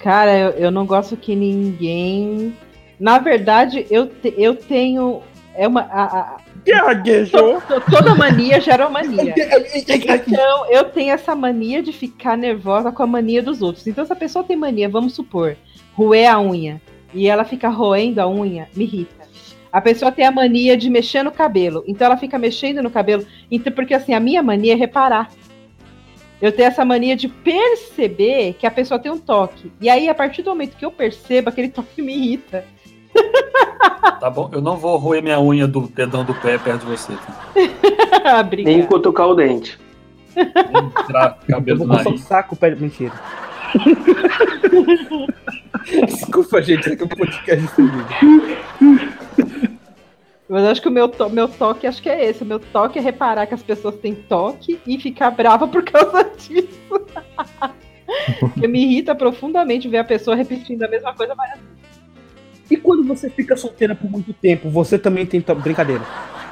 Cara, eu, eu não gosto que ninguém. Na verdade, eu, te- eu tenho. É uma. a- a- Gaguejou. to- toda mania gera mania. Então, eu tenho essa mania de ficar nervosa com a mania dos outros. Então, se a pessoa tem mania, vamos supor, roer a unha, e ela fica roendo a unha, me irrita. A pessoa tem a mania de mexer no cabelo, então ela fica mexendo no cabelo. Então, porque assim, a minha mania é reparar. Eu tenho essa mania de perceber que a pessoa tem um toque. E aí, a partir do momento que eu percebo, aquele toque me irrita. Tá bom? Eu não vou roer minha unha do dedão do pé perto de você. Tá? Nem cutucar o dente. Nem tirar Eu cabelo vou do o saco perto. Mentira. Desculpa, gente, isso aqui é um podcast sem vídeo. Mas acho que o meu, to- meu toque, acho que é esse. O meu toque é reparar que as pessoas têm toque e ficar brava por causa disso. Porque me irrita profundamente ver a pessoa repetindo a mesma coisa várias vezes. E quando você fica solteira por muito tempo, você também tem. to- Brincadeira.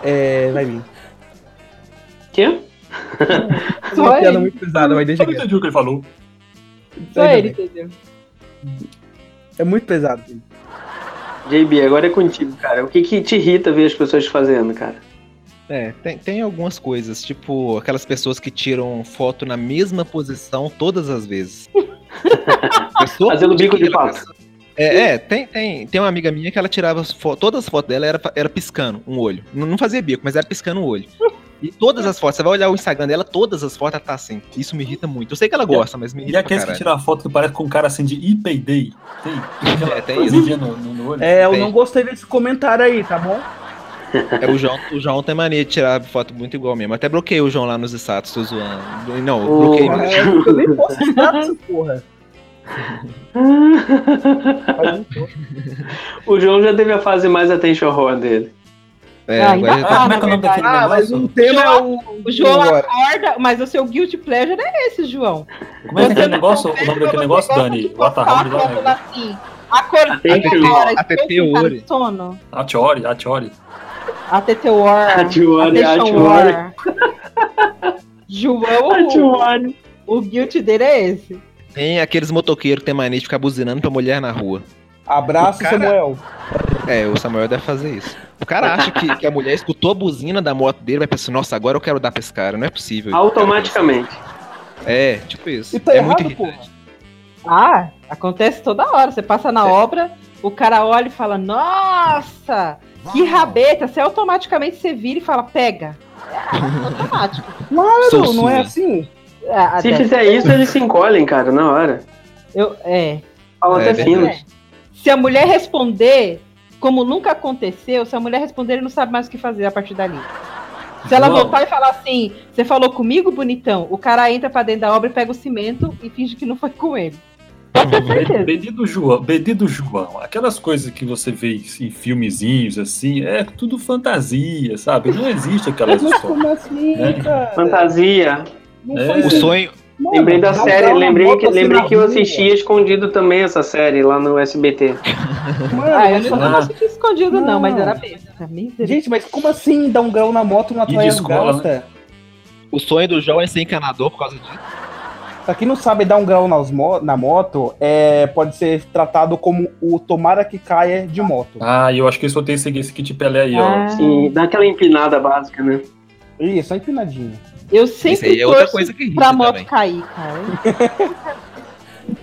É. Vai vir. Quê? É Só uma piada muito pesada, mas deixa Eu não entendi o que ele falou. Só ele, entendeu? É muito pesado. JB, agora é contigo, cara. O que, que te irrita ver as pessoas fazendo, cara? É, tem, tem algumas coisas, tipo aquelas pessoas que tiram foto na mesma posição todas as vezes. Pessoa Fazendo bico de pato. É, é, tem, tem, tem uma amiga minha que ela tirava as todas as fotos dela era, era piscando um olho. Não, não fazia bico, mas era piscando o olho. E todas as fotos, você vai olhar o Instagram dela, todas as fotos ela tá assim. Isso me irrita muito. Eu sei que ela gosta, mas me E irrita pra aqueles que tiram a foto que parece com um cara assim de IP Day. Tem? É, tem coisinha no, no, olho. É, eu Tem. não gostei desse comentário aí, tá bom? É, o, João, o João tem mania de tirar foto muito igual mesmo. Até bloqueei o João lá nos status, tô zoando. Não, eu Ô, bloqueei. É, eu nem posso estar essa porra. o João já teve a fase mais attention horror dele. É, Ah, ainda tá- como é que é o nome na daquele Ah, mas o tema é o. O João Agora. acorda, mas o seu guilty pleasure é esse, João. Como é que é não negócio? O nome daquele negócio, Dani? de a roda foto lá. assim. Acordei agora, Fiore. sono. A Tiori, a. ATT War. Atiori, Atiori. João, Atiori. o, o guilty dele é esse. Tem aqueles motoqueiros que tem mania de ficar buzinando pra mulher na rua. Abraço, Cara. Samuel. É, o Samuel deve fazer isso. O cara acha que, que a mulher escutou a buzina da moto dele, vai pensar, nossa, agora eu quero dar pra esse cara. Não é possível. Automaticamente. É, tipo isso. E tá é errado, muito porra. irritante. Ah, acontece toda hora. Você passa na obra, o cara olha e fala, nossa, que rabeta. Você automaticamente você vira e fala, pega. É automático. Claro, Sou não é assim. Ah, Se fizer isso, eles se encolhem, cara, na hora. eu, é. Falam É até verdade. finos. Se a mulher responder, como nunca aconteceu, se a mulher responder, ele não sabe mais o que fazer a partir dali. Se ela João. voltar e falar assim, você falou comigo, bonitão, o cara entra pra dentro da obra e pega o cimento e finge que não foi com ele. Bendido João, Bendido João, aquelas coisas que você vê em filmezinhos assim, é tudo fantasia, sabe? Não existe aquelas histórias. como assim, É. cara? Fantasia. Não É. foi O isso. sonho. Mano, Lembrei da série, lembrei que, assim lembrei na que eu assistia escondido também essa série lá no SBT. Mano, Ah, eu não Ah. assisti escondido, não, Não. mas era besta. Misericórdia. Gente, mas como assim dar um grau na moto Traia escola, gasta? O sonho do João é ser encanador por causa disso. Pra quem não sabe, dar um grau nas mo- na moto é, pode ser tratado como o tomara que caia de moto. Ah, eu acho que eu soltei esse, esse kit Pelé aí, ó. Ah, Sim, dá aquela empinada básica, né? Isso, só empinadinho. Eu sempre aí é outra torço coisa que pra moto também. cair, cara.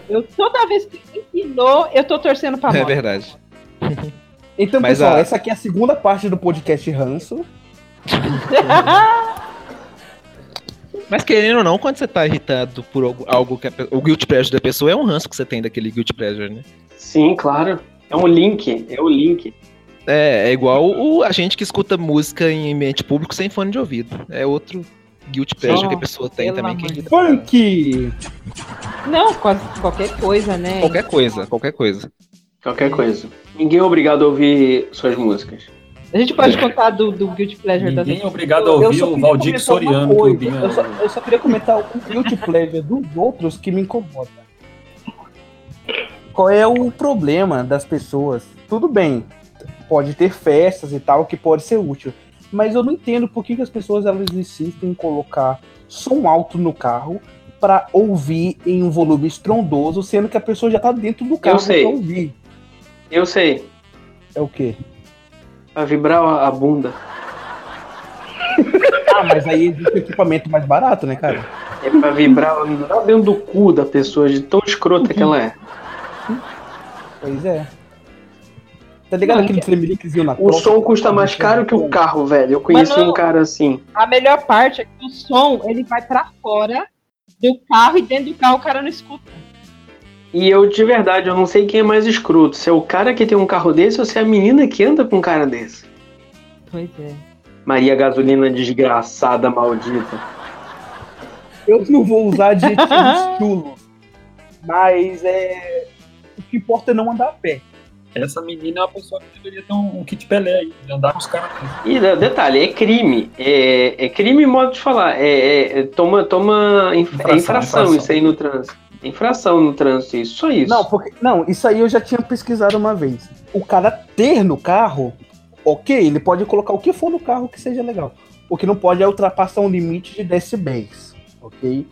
Eu, toda vez que empinou, eu tô torcendo pra É moto. verdade. Então, Mas pessoal, a- essa aqui é a segunda parte do podcast Ranço. Mas querendo ou não, quando você tá irritado por algo, algo que a o guilt pleasure da pessoa é um ranço que você tem daquele guilt pleasure, né? Sim, claro. É um link, é o link. É, é igual o, a gente que escuta música em ambiente público sem fone de ouvido. É outro guilt pleasure que a pessoa tem também. Que. Funk! Não, quase qualquer coisa, né? Qualquer coisa, qualquer coisa. Qualquer coisa. Ninguém é obrigado a ouvir suas músicas. A gente pode contar do, do Guilty Pleasure das Ninguém é obrigado a Eu ouvir o Valdir Soriano. Eu só, eu só queria comentar o guilty pleasure dos outros que me incomoda. Qual é o problema das pessoas? Tudo bem, pode ter festas e tal que pode ser útil, mas eu não entendo por que, que as pessoas elas insistem em colocar som alto no carro para ouvir em um volume estrondoso, sendo que a pessoa já tá dentro do carro pra ouvir. Eu sei. É o quê? Pra vibrar a a bunda. Ah, mas aí existe equipamento mais barato, né, cara? É pra vibrar lá dentro do cu da pessoa, de tão escrota que ela é. Pois é. Tá ligado Não, aquele tremeliquezinho na O troca? som custa mais caro que o carro, velho. Eu conheci não- um cara assim. A melhor parte é que o som, ele vai pra fora do carro e dentro do carro o cara não escuta. E eu, de verdade, eu não sei quem é mais escroto. Se é o cara que tem um carro desse ou se é a menina que anda com um cara desse. Pois é. Maria Gasolina desgraçada, maldita. Eu não vou usar adjetivos chulos, mas é. O que importa é não andar a pé. Essa menina é uma pessoa que deveria ter um, um kit Pelé aí, de andar com os caras. E de- detalhe, é crime. É, é crime modo de falar. É, é- é- toma, toma inf- Infração, é infração, infração. isso aí no trânsito. É Infração no trânsito, isso. Só isso. Não, porque. Não, isso aí eu já tinha pesquisado uma vez. O cara ter no carro, ok, ele pode colocar o que for no carro que seja legal. O que não pode é ultrapassar um limite de decibéis, ok?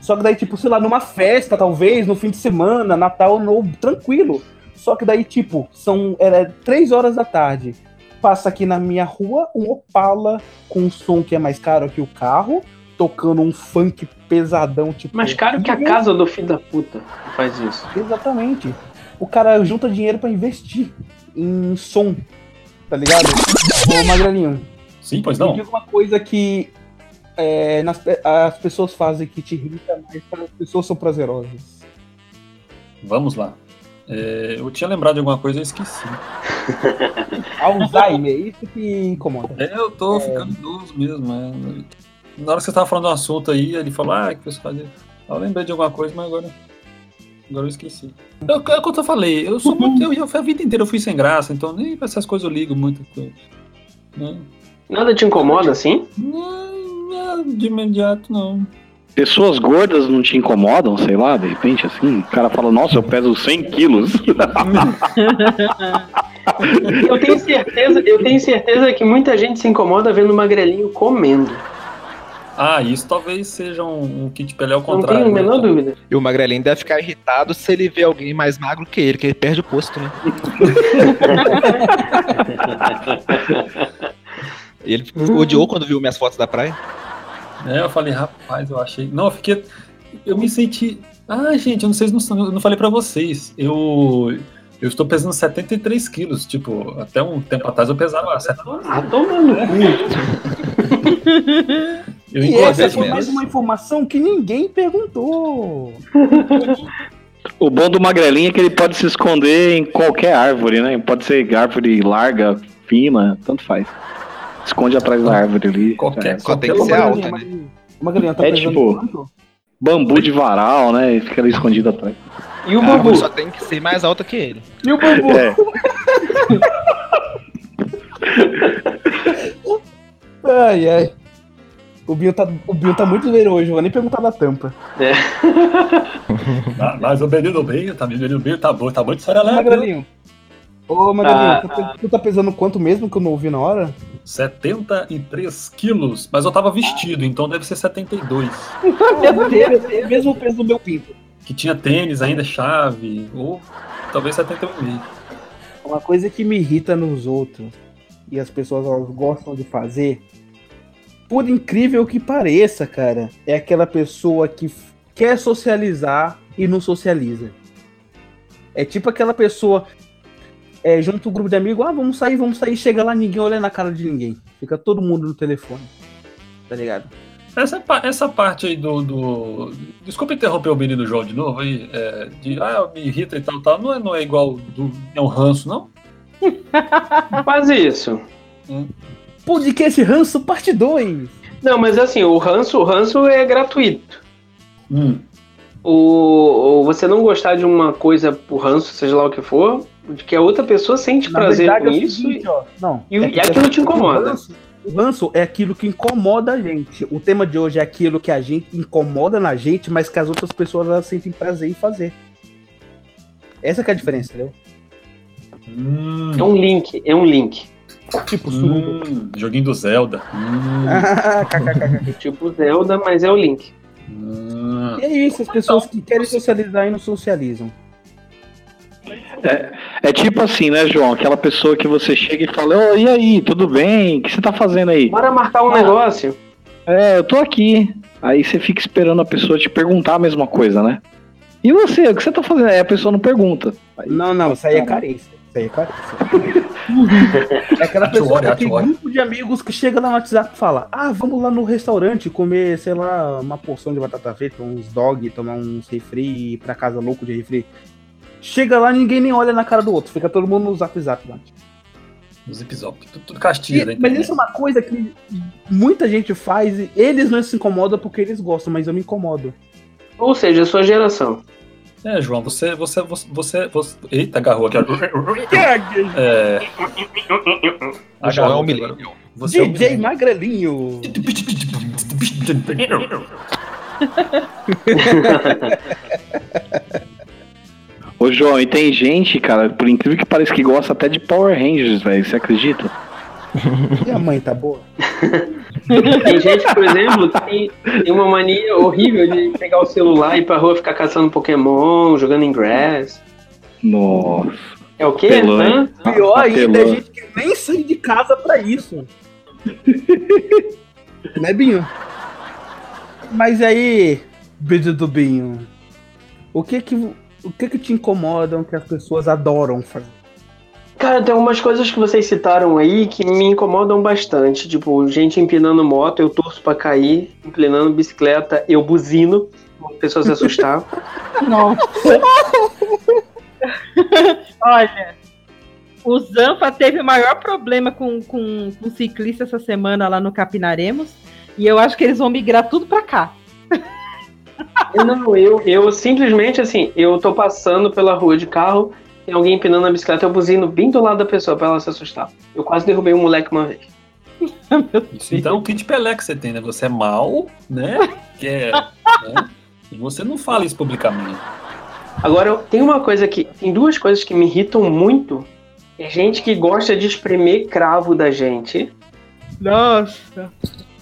Só que daí, tipo, sei lá, numa festa, talvez, no fim de semana, Natal, novo, tranquilo. Só que daí, tipo, são era três horas da tarde. Passa aqui na minha rua um Opala com um som que é mais caro que o carro, tocando um funk pesadão, tipo. Mais caro que a casa do filho da puta que faz isso. Exatamente. O cara junta dinheiro pra investir em som, tá ligado? Ô, Magrelinho, Sim, pois me não. diga uma coisa que é, nas pe- as pessoas fazem que te irrita, mas as pessoas são prazerosas? Vamos lá. É, eu tinha lembrado de alguma coisa e eu esqueci. Alzheimer, isso que incomoda. É, eu tô ficando idoso mesmo. é. Na hora que você tava falando de um assunto aí, ele falou, ah, que você fazia. Eu lembrei de alguma coisa, mas agora. Agora eu esqueci. É o que é o que eu falei, eu sou muito. Eu, eu, a vida inteira eu fui sem graça, então nem pra essas coisas eu ligo muito. Né? Nada te incomoda assim? Não, não, de imediato não. Pessoas gordas não te incomodam, sei lá, de repente, assim? O cara fala, nossa, eu peso 100 quilos. Eu tenho certeza, eu tenho certeza que muita gente se incomoda vendo o magrelinho comendo. Ah, isso talvez seja um, um kit pele ao Não contrário. tenho a né? menor dúvida. E o magrelinho deve ficar irritado se ele vê alguém mais magro que ele, que ele perde o posto, né? Ele odiou quando viu minhas fotos da praia. É, eu falei, rapaz, eu achei. Não, eu fiquei. Eu me senti. Ah, gente, eu não sei, se não, eu não falei pra vocês. Eu. Eu estou pesando 73 quilos. Tipo, até um tempo atrás eu pesava 70. Ah, toma no cu. Eu E engordei essa foi mais uma informação que ninguém perguntou. O bom do magrelinho é que ele pode se esconder em qualquer árvore, né? Pode ser árvore larga, fina, tanto faz. Esconde atrás da árvore ali. Qualquer- É. Só tem que ser alta, né? Magrelinho, tá É tipo-? Bambu de varal, né? E fica ali escondido atrás. E o A Bubu? só tem que ser mais alta que ele. E o bambu? É. Ai, ai. O Binho tá, o Binho tá muito zoeiro hoje, eu vou nem perguntar da tampa. Ah, Mas o menino bem, tá menino bem, tá bom, tá bom de saralé. Magrelinho. Ô, Magrelinho, Ah. tu, pe- tu tá pesando quanto mesmo que eu não ouvi na hora? 73 quilos. Mas eu tava vestido, então deve ser 72. Meu Deus, mesmo peso do meu pinto. Que tinha tênis ainda, chave. Ou talvez 71,5. Uma coisa que me irrita nos outros e as pessoas elas gostam de fazer, por incrível que pareça, cara, é aquela pessoa que quer socializar e não socializa. É tipo aquela pessoa é, junto um grupo de amigos, ah, vamos sair, vamos sair, chega lá, ninguém olha na cara de ninguém. Fica todo mundo no telefone. Tá ligado? Essa, essa parte aí do, do. Desculpa interromper o menino João de novo aí. é, de ah, me irrita e tal, tal. Não é, não é igual do. É um ranço, não? Quase isso. Podcast Ranço Parte 2. Não, mas assim, o ranço, o ranço é gratuito. Hum. O, o você não gostar de uma coisa por ranço, seja lá o que for, de que a outra pessoa sente Na prazer verdade, com é isso. seguinte, ó, não, e é e que- aquilo te incomoda. O ranço, o ranço é aquilo que incomoda a gente. O tema de hoje é aquilo que a gente incomoda na gente, mas que as outras pessoas elas sentem prazer em fazer. Essa que é a diferença, entendeu? Hum. É um link, é um link. Tipo. Hum, joguinho do Zelda. Hum. Tipo Zelda, mas é o link. Hum. e é isso, as pessoas que querem socializar e não socializam. É tipo assim, né, João? Aquela pessoa que você chega e fala, ô, e aí, tudo bem? O que você tá fazendo aí? Bora marcar um Ah. negócio. É, eu tô aqui. Aí você fica esperando a pessoa te perguntar a mesma coisa, né? E você, o que você tá fazendo? Aí a pessoa não pergunta. Aí, Não, não, isso aí é carência. Isso aí é carência. É aquela pessoa, aquele atiore. grupo de amigos que chega lá no WhatsApp e fala: Ah, vamos lá no restaurante comer, sei lá, uma porção de batata frita, uns dog, tomar uns refri e ir pra casa louco de refri. Chega lá, ninguém nem olha na cara do outro, fica todo mundo no zap zap lá. No Zip Zop. Tudo, tudo castiga, E- mas isso é uma coisa que muita gente faz e eles não se incomodam porque eles gostam, mas eu me incomodo. Ou seja, a sua geração. É, João, você, você, você, você, você- Eita, agarrou aqui. É. O João é um agora. milênio. Você é um DJ milênio. Magrelinho. Ô, João, e tem gente, cara, por incrível que pareça, que gosta até de Power Rangers, velho. Você acredita? E a mãe tá boa? Tem gente, por exemplo, que tem, uma mania horrível de pegar o celular e ir pra rua ficar caçando Pokémon, jogando Ingress. Nossa. É o quê? Hã? Pior ainda é gente que nem sai de casa pra isso. né, Binho? Mas aí, vídeo do Binho, o que que, o que que te incomodam que as pessoas adoram fazer? Cara, tem algumas coisas que vocês citaram aí que me incomodam bastante. Tipo, gente empinando moto, eu torço pra cair. Empinando bicicleta, eu buzino. Pra pessoa se assustar. Nossa. Olha, o Zanfa teve o maior problema com, com, com ciclista essa semana lá no Capinaremos. E eu acho que eles vão migrar tudo pra cá. Eu Não, eu, eu simplesmente assim, eu tô passando pela rua de carro, tem alguém empinando a bicicleta, eu buzino bem do lado da pessoa pra ela se assustar. Eu quase derrubei um moleque uma vez. Isso então é o kit Pelé que você tem, né? Você é mal, né? Que é, né? E você não fala isso publicamente. Agora, tem uma coisa que. Tem duas coisas que me irritam muito. É gente que gosta de espremer cravo da gente. Nossa.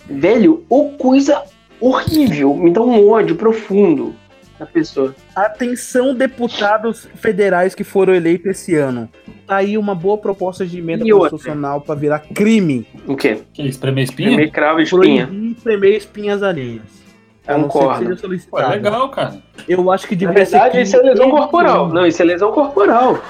Velho, ou coisa horrível. Me dá um ódio profundo da pessoa. Atenção, deputados federais que foram eleitos esse ano. Tá aí uma boa proposta de emenda E constitucional pra virar crime. O quê? Que espremer espinha? Espremer cravo e espinha. Proibir espremer espinhas alheias. A não ser que Concordo. seja Pô, é solicitado. legal, cara. Eu acho que Na devia ser verdade, isso é lesão corporal. Não, isso é lesão corporal.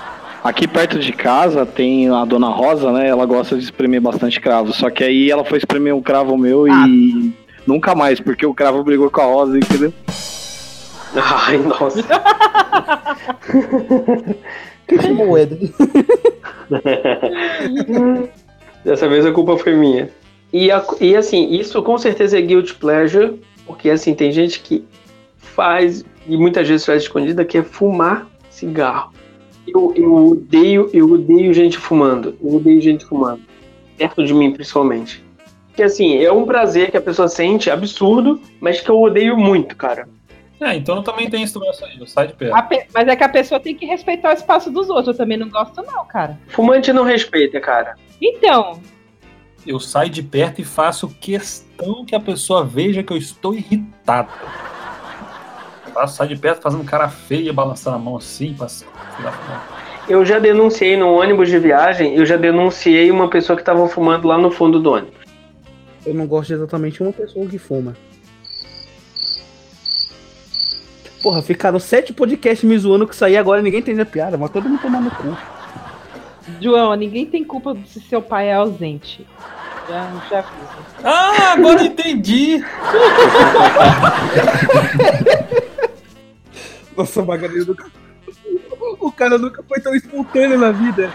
Aqui perto de casa tem a dona Rosa, né? Ela gosta de espremer bastante cravo. Só que aí ela foi espremer um cravo meu e nunca mais, porque o cravo brigou com a Rosa, entendeu? Ai, nossa. Quem chamou o Éder? Dessa vez a culpa foi minha. E, a- e assim, isso com certeza é guilt pleasure, porque assim, tem gente que faz, e muitas vezes faz escondida, que é fumar cigarro. Eu, eu odeio, eu odeio gente fumando. Eu odeio gente fumando. Perto de mim, principalmente. Porque assim, é um prazer que a pessoa sente absurdo, mas que eu odeio muito, cara. É, então eu também tenho esse troço aí, eu saio de perto. Pe- Mas é que a pessoa tem que respeitar o espaço dos outros. Eu também não gosto, não, cara. Fumante não respeita, cara. Então, Eu saio de perto e faço questão que a pessoa veja que eu estou irritado. Eu saio de perto fazendo cara feia, balançando a mão assim, se- Eu já denunciei no ônibus de viagem, eu já denunciei uma pessoa que tava fumando lá no fundo do ônibus. Eu não gosto de exatamente uma pessoa que fuma. Porra, ficaram sete podcasts me zoando que sair agora e ninguém entende a piada, mas todo mundo tomando cu. João, ninguém tem culpa se seu pai é ausente. Já, já aviso. Ah, agora eu entendi! Nossa, nunca. O cara nunca foi tão espontâneo na vida.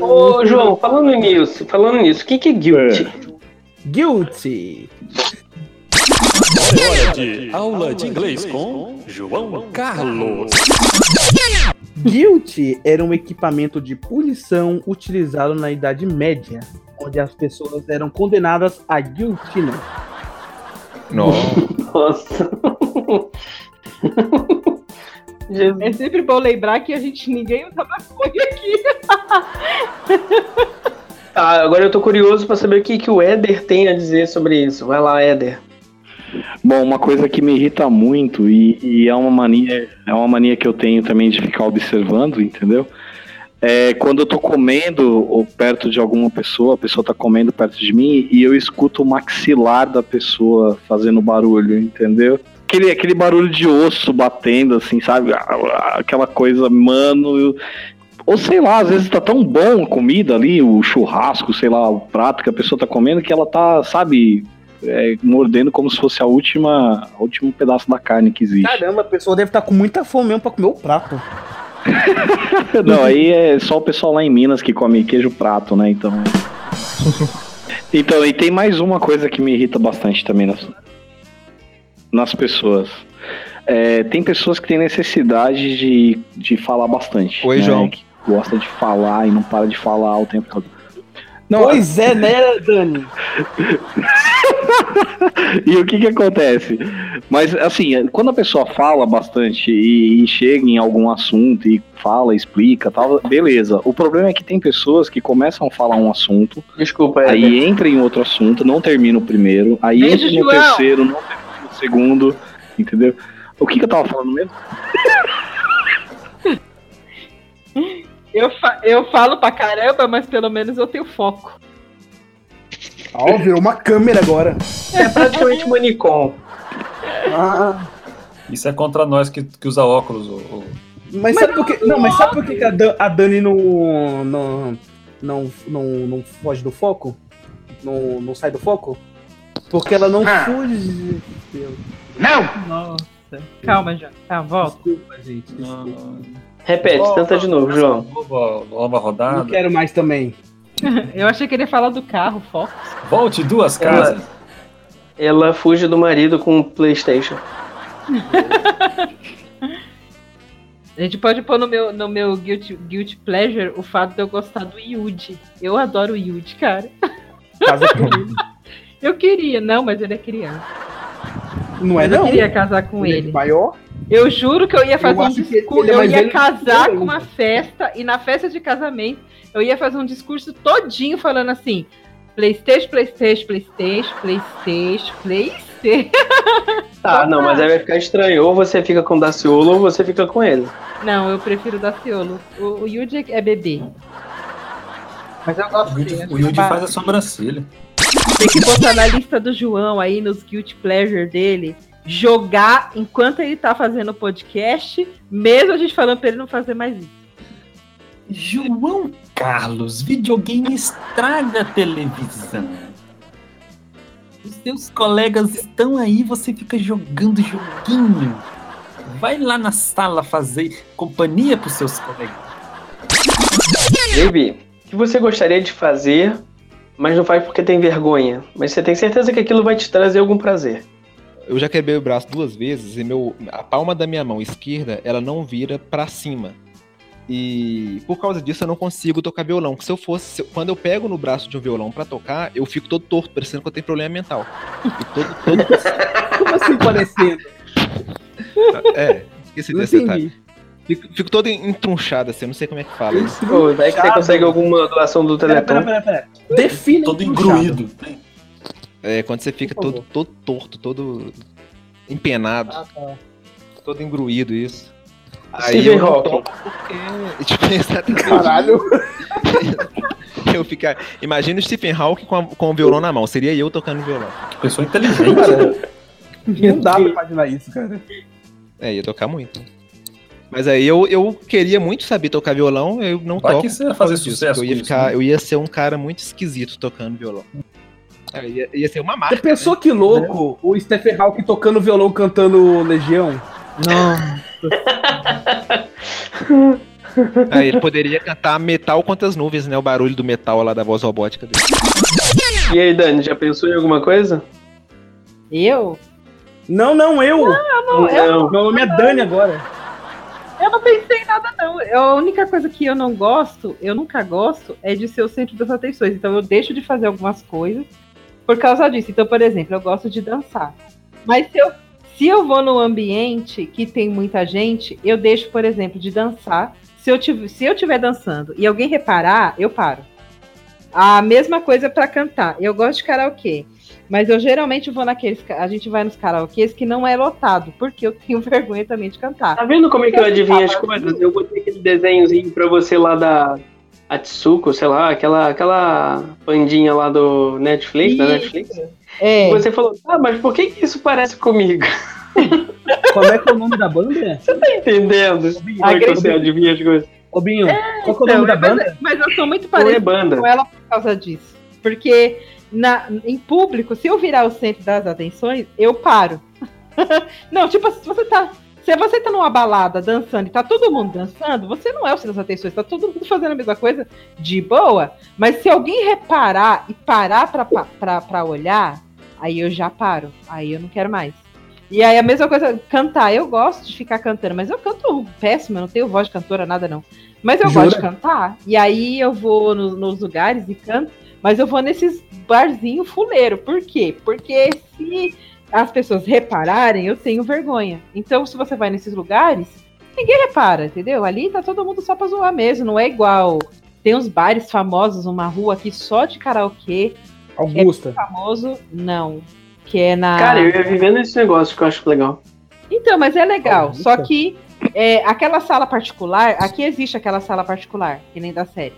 Ô, João, falando nisso, falando nisso, o que, que é guilty? Guilty. Hora de aula de inglês com João Carlos. Guilty era um equipamento de punição utilizado na Idade Média, onde as pessoas eram condenadas à guilhotina. Nossa. É sempre bom lembrar que a gente ninguém usa maconha aqui. Ah, agora eu tô curioso pra saber o que, que o Éder tem a dizer sobre isso. Vai lá, Éder. Bom, uma coisa que me irrita muito e, e é uma mania, é uma mania que eu tenho também de ficar observando, entendeu? É quando eu tô comendo ou perto de alguma pessoa, a pessoa tá comendo perto de mim e eu escuto o maxilar da pessoa fazendo barulho, entendeu? Aquele, aquele barulho de osso batendo, assim, sabe? Aquela coisa, mano. Ou sei lá, às vezes tá tão bom a comida ali, o churrasco, sei lá, o prato que a pessoa tá comendo, que ela tá, sabe, é, mordendo como se fosse a última, o último pedaço da carne que existe. Caramba, a pessoa deve estar com muita fome mesmo pra comer o prato. Não, aí é só o pessoal lá em Minas que come queijo prato, né? Então. Então, e tem mais uma coisa que me irrita bastante também nas, nas pessoas. É, tem pessoas que têm necessidade de, de falar bastante. Oi, né? João. Que gosta de falar e não para de falar o tempo todo. Não, Pois é, né, Dani? e o que que acontece? Mas assim, quando a pessoa fala bastante e, e chega em algum assunto e fala, explica, tal, beleza. O problema é que tem pessoas que começam a falar um assunto, Desculpa, aí entra em outro assunto, não termina o primeiro, aí Beijo, entra no João. terceiro, não termina o segundo, entendeu? O que que eu tava falando mesmo? Eu, fa- eu falo pra caramba, mas pelo menos eu tenho foco. Ó, virou uma câmera agora. É praticamente manicom. Ah, Isso é contra nós que, que usa óculos, ô, ô, Mas, sabe por que. Não, mas sabe por que a, Dan- a Dani não, não, não, não, não foge do foco? Não, não sai do foco? Porque ela não Ah. fuge. Nossa. Calma, João. Calma, volta. Desculpa, gente. Desculpa. Repete, tenta de novo, João. Nova, nova rodada. Não quero mais também. Eu achei que ele ia falar do carro, Fox. Volte duas casas. Ela fuge do marido com o Playstation. A gente pode pôr no meu, no meu guilty, guilty Pleasure o fato de eu gostar do Yuji. Eu adoro o Yuji, cara. Casa com ele. Eu queria, não, mas ele é criança. Não é Mas eu não. queria casar com Ele é ele. maior. Eu juro que eu ia fazer um acho que discurso. é Eu ia casar eu com uma festa e na festa de casamento eu ia fazer um discurso todinho falando assim: PlayStation, PlayStation, PlayStation, PlayStation, PlayStation. Tá, não, mas aí vai ficar estranho. Ou você fica com o Daciolo ou você fica com ele. Não, eu prefiro o Daciolo. O, o Yuji é bebê. Mas eu gosto O Yuji, o Yuji faz a sobrancelha. Tem que botar na lista do João aí, nos guilty pleasure dele, jogar enquanto ele tá fazendo o podcast, mesmo a gente falando pra ele não fazer mais isso. João Carlos, videogame estraga a televisão. Os seus colegas estão aí, você fica jogando joguinho. Vai lá na sala fazer companhia pros seus colegas. Baby, o que você gostaria de fazer, mas não faz porque tem vergonha? Mas você tem certeza que aquilo vai te trazer algum prazer? Eu já quebrei o braço duas vezes e meu, a palma da minha mão esquerda, ela não vira pra cima. E por causa disso eu não consigo tocar violão. Porque se eu fosse, se eu- quando eu pego no braço de um violão pra tocar, eu fico todo torto, parecendo que eu tenho problema mental. Fico todo, todo Como assim parecendo? é, esqueci Não desse detalhe. entendi. Fico, fico todo entrunchado assim, eu não sei como é que fala isso. Pô, vai que você consegue alguma doação do Pera, pera, Teleton. pera, pera. Define Todo engruído. É, quando você fica todo, todo torto, todo empenado, Ah, tá. todo engruído isso. Stephen eu não Hawking. porque, tipo, exatamente Caralho. eu ficar. Imagina o Stephen Hawking com, a- com o violão na mão. Seria eu tocando violão. Pessoa inteligente. Cara, não dá pra imaginar isso, cara. É, ia tocar muito. Mas aí eu, eu queria muito saber tocar violão, eu não Vai toco. que você ia fazer sucesso Eu ia, com isso, ficar, né? eu ia ser um cara muito esquisito tocando violão. É, ia, ia ser uma Você marca. pensou que louco o Stephen Hawking tocando violão cantando Legião? Não. Aí ele poderia cantar metal quantas nuvens, né? O barulho do metal lá da voz robótica dele. E aí, Dani, já pensou em alguma coisa? Eu? Não, não, eu. Não, eu, Meu nome é Dani agora. eu não pensei em nada, não. Eu- a única coisa que eu não gosto, eu nunca gosto, é de ser o centro das atenções. Então eu deixo de fazer algumas coisas por causa disso. Então, por exemplo, eu gosto de dançar. Mas se eu, se eu vou num ambiente que tem muita gente, eu deixo, por exemplo, de dançar. Se eu estiver se eu tiver dançando e alguém reparar, eu paro. A mesma coisa para cantar. Eu gosto de karaokê. Mas eu geralmente vou naqueles. A gente vai nos karaokês que não é lotado, porque eu tenho vergonha também de cantar. Tá vendo como é que eu adivinho as coisas? Eu botei aquele desenhozinho pra você lá da Atsuko, sei lá, aquela, aquela bandinha lá do Netflix, da Isso. Netflix. É. Você falou, ah, mas por que, que isso parece comigo? Como é que é o nome da banda? Tá entendendo? Como é que você adivinha as coisas? Ô, Binho, qual é o nome Então, da mas, banda? mas eu sou muito é parecida banda. com ela por causa disso. Porque na, em público, se eu virar o centro das atenções, eu paro. não, tipo, se você tá. Se você tá numa balada dançando e tá todo mundo dançando, você não é o centro das atenções, tá todo mundo fazendo a mesma coisa de boa. Mas se alguém reparar e parar pra, pra, pra olhar, aí eu já paro. Aí eu não quero mais. E aí a mesma coisa, cantar. Eu gosto de ficar cantando, mas eu canto péssimo, eu não tenho voz de cantora, nada não. Mas eu Jura? gosto de cantar. E aí eu vou no- nos lugares e canto, mas eu vou nesses barzinhos fuleiro. Por quê? Porque se as pessoas repararem, eu tenho vergonha. Então, se você vai nesses lugares, ninguém repara, entendeu? Ali tá todo mundo só pra zoar mesmo, não é igual. Tem uns bares famosos, uma rua aqui só de karaokê. Augusta. Famoso, não. Que é na. Cara, eu ia viver nesse negócio que eu acho legal. Então, mas é legal. Olha. Só que é, aquela sala particular, aqui existe aquela sala particular, que nem da série.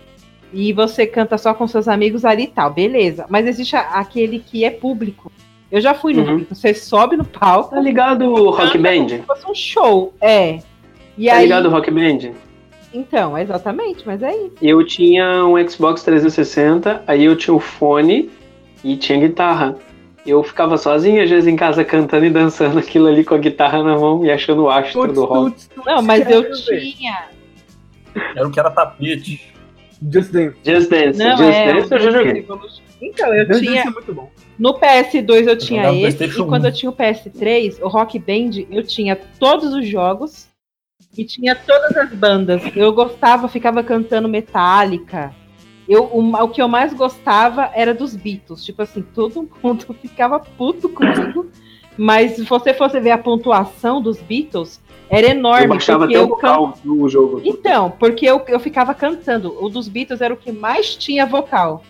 E você canta só com seus amigos ali e tal, beleza. Mas existe aquele que é público. Eu já fui no Uhum. público. Você sobe no palco. Tá ligado o Rock Band? se fosse um show. É. E Tá aí, ligado o Rock Band? então, exatamente, mas é isso. Eu tinha um Xbox 360, aí eu tinha o fone e tinha guitarra. Eu ficava sozinho, às vezes, em casa cantando e dançando aquilo ali com a guitarra na mão e achando o astro Tuts, do rock. tuts, tuts, Não, mas eu tinha. Era o que era tapete. Just Dance. Just Dance. Não, Just é, Dance eu já joguei. Então, eu tinha. É muito bom. No PS2 eu tinha no esse, e quando 1. eu tinha o PS3, o Rock Band, eu tinha todos os jogos e tinha todas as bandas. Eu gostava, ficava cantando Metallica. Eu, o, o que eu mais gostava era dos Beatles. Tipo assim, todo mundo ficava puto comigo. Mas se você fosse ver a pontuação dos Beatles, era enorme. Eu baixava porque até o eu can- vocal do jogo. então, porque eu, eu ficava cantando. O dos Beatles era o que mais tinha vocal.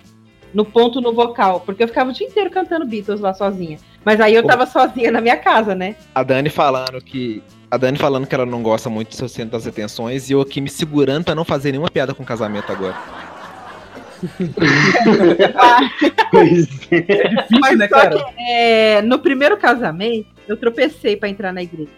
No ponto no vocal. Porque eu ficava o dia inteiro cantando Beatles lá sozinha. Mas aí eu tava sozinha na minha casa, né? A Dani falando que. A Dani falando que ela não gosta muito do seu centro das atenções e eu aqui me segurando pra não fazer nenhuma piada com casamento agora. Pois é. Difícil, né, só cara? É, no primeiro casamento, eu tropecei pra entrar na igreja.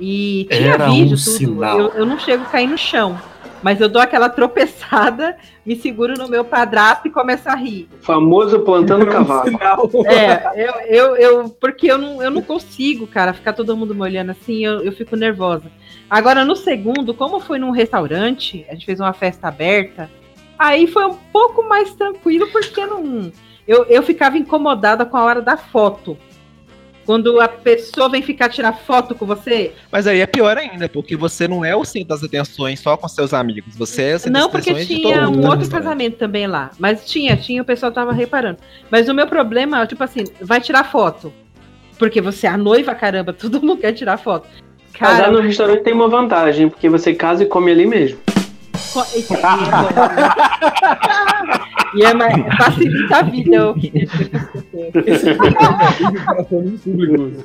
E tinha Era vídeo, um tudo. sinal. Eu, eu não chego a cair no chão. Mas eu dou aquela tropeçada, me seguro no meu padrasto e começo a rir. Famoso plantando É cavalo. É, eu, eu, eu, porque eu não, eu não consigo, cara, ficar todo mundo me olhando assim, eu, eu fico nervosa. Agora, no segundo, como foi num restaurante, a gente fez uma festa aberta, aí foi um pouco mais tranquilo, porque não. Eu, eu ficava incomodada com a hora da foto. Quando a pessoa vem ficar tirar foto com você. Mas aí é pior ainda, porque você não é o centro das atenções só com seus amigos. Você é o centro Não, das porque atenções de todo tinha mundo. um né, outro casamento também lá. Mas tinha, tinha, o pessoal tava reparando. Mas o meu problema, tipo assim, vai tirar foto. Porque você é a noiva, caramba, todo mundo quer tirar foto. Casar Cara, no restaurante tem uma vantagem, porque você casa e come ali mesmo. E é mais facilita a vida. Corações públicos.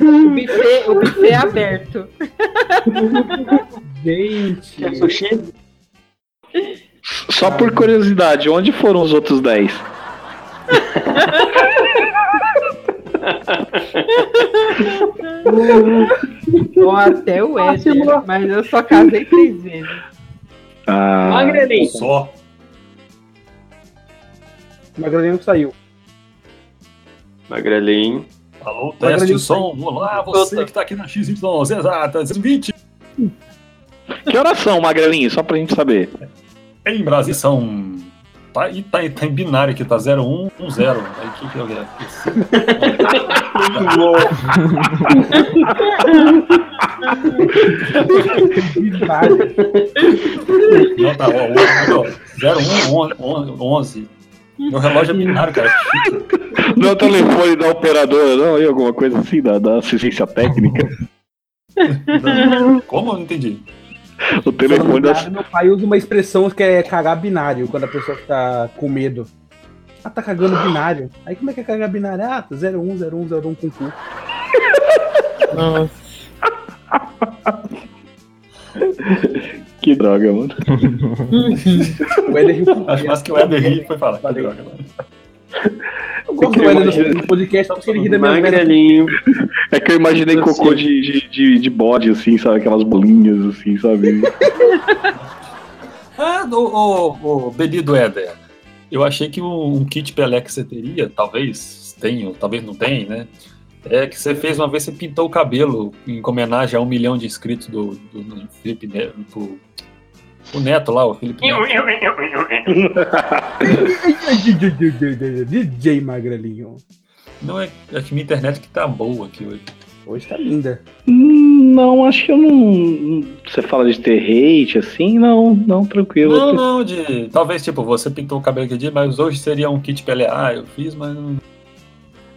O buffet, o buffet é aberto. Gente. Quer sushi? Só por curiosidade, onde foram os outros 10? Ou até o Éder, mas eu só casei três vezes. Ah, Magrelinho. Só. Magrelinho saiu. Magrelinho. Alô, teste o som. Olá, você que tá aqui na XYZ, exatas 20 que horas são, Magrelinho? Só pra gente saber. em Brasil são. Tá, e tá, tá em binário aqui, tá 0110. Aí que que eu Não, tá, ó, ó, 01 11. Meu relógio é binário, cara. Não é o telefone da operadora, não? E alguma coisa assim, da, da assistência técnica? Como? Eu não entendi. O telefone da. Meu pai usa uma expressão que é cagar binário, quando a pessoa fica com medo. Ah, tá cagando binário. Aí como é que é cagar binário? Ah, 01, 01, 01 com cu. Que droga, mano. O com Acho mais que o Eder foi falar. Que Valeu. droga, mano. Eu gosto do Éder no- podcast porque ele ri da minha. Magrelinho. É que eu imaginei cocô de, de, de, de bode, assim, sabe? Aquelas bolinhas, assim, sabe? Ah, o, o, o bebido Éder. Eu achei que um, um kit Pelé que você teria, talvez tenha, talvez não tenha, né? É que você fez uma vez, você pintou o cabelo em homenagem a um milhão de inscritos do, do, do Felipe Neto, pro, o Neto lá, o Felipe Neto. DJ Magrelinho. Não é, é que minha internet que tá boa aqui hoje. Hoje tá linda. Não, acho que eu não. Você fala de ter hate, assim? Não, não, tranquilo. Não, não, de. Talvez, tipo, você pintou o cabelo aquele dia, mas hoje seria um kit Pelé. Ah, eu fiz, mas não.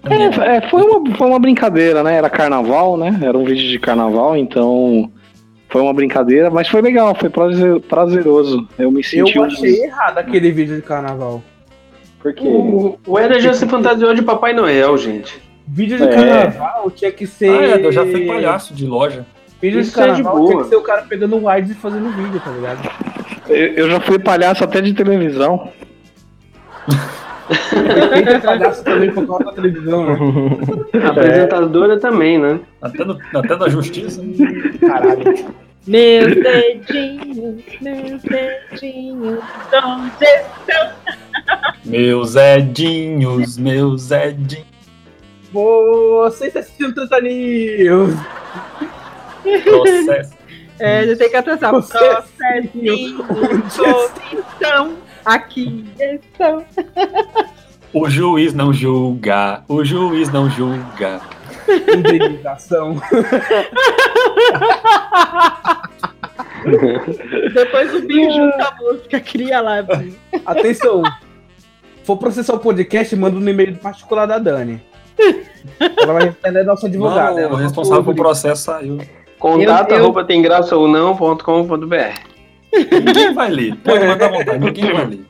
É, é, foi, uma, foi uma brincadeira, né? Era carnaval, né? Era um vídeo de carnaval, então foi uma brincadeira, mas foi legal, foi prazer- prazeroso. Eu me senti. Eu um- achei errado aquele vídeo de carnaval. Porque. O, o Éder já se fantasiou de Papai Noel, gente. Vídeo de É. carnaval tinha que ser. Ah, é, eu já fui palhaço de loja. Vídeo de Isso é de carnaval tinha que ser o cara pegando o wide e fazendo vídeo, tá ligado? Eu, eu já fui palhaço até de televisão. Feita palhaço também por causa da televisão, né? Apresentadora também, né? Até, no, até na justiça. Caralho. Meus dedinhos, meus dedinhos, onde estão? Meus Edinhos, meus Edinhos. Você está assistindo Tanta News. Processo. É, já tem que atrasar. Processinho. Onde estão? Aqui estão. O juiz não julga, o juiz não julga. Indenização. Depois o Binho junta a música, cria lá. Binho. Atenção. For processar o podcast, manda no e-mail particular da Dani. Ela vai é nossa advogada. Não, ela o responsável pelo processo saiu. Contato Eu- eu- arroba tem graça ou não.com.br. Ninguém vai ler. Pode mandar à vontade, ninguém vai ler.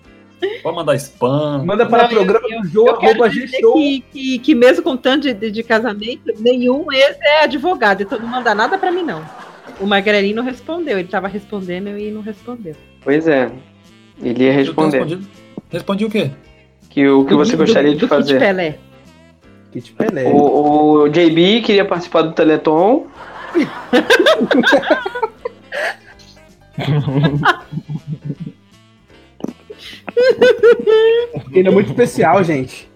Pode mandar spam. Manda para eu- programa do Jô, Eu quero dizer que, que, que mesmo com tanto de, de, de casamento, nenhum ex é advogado, então não manda nada pra mim, não. O Magrelinho não respondeu, ele tava respondendo e não respondeu. Pois é. Ele ia Eu responder. Respondi o quê? Que o que você Do- gostaria do, de do Kit fazer. Pelé. Kit Pelé. O, o JB queria participar do Teleton. Ele é muito especial, gente.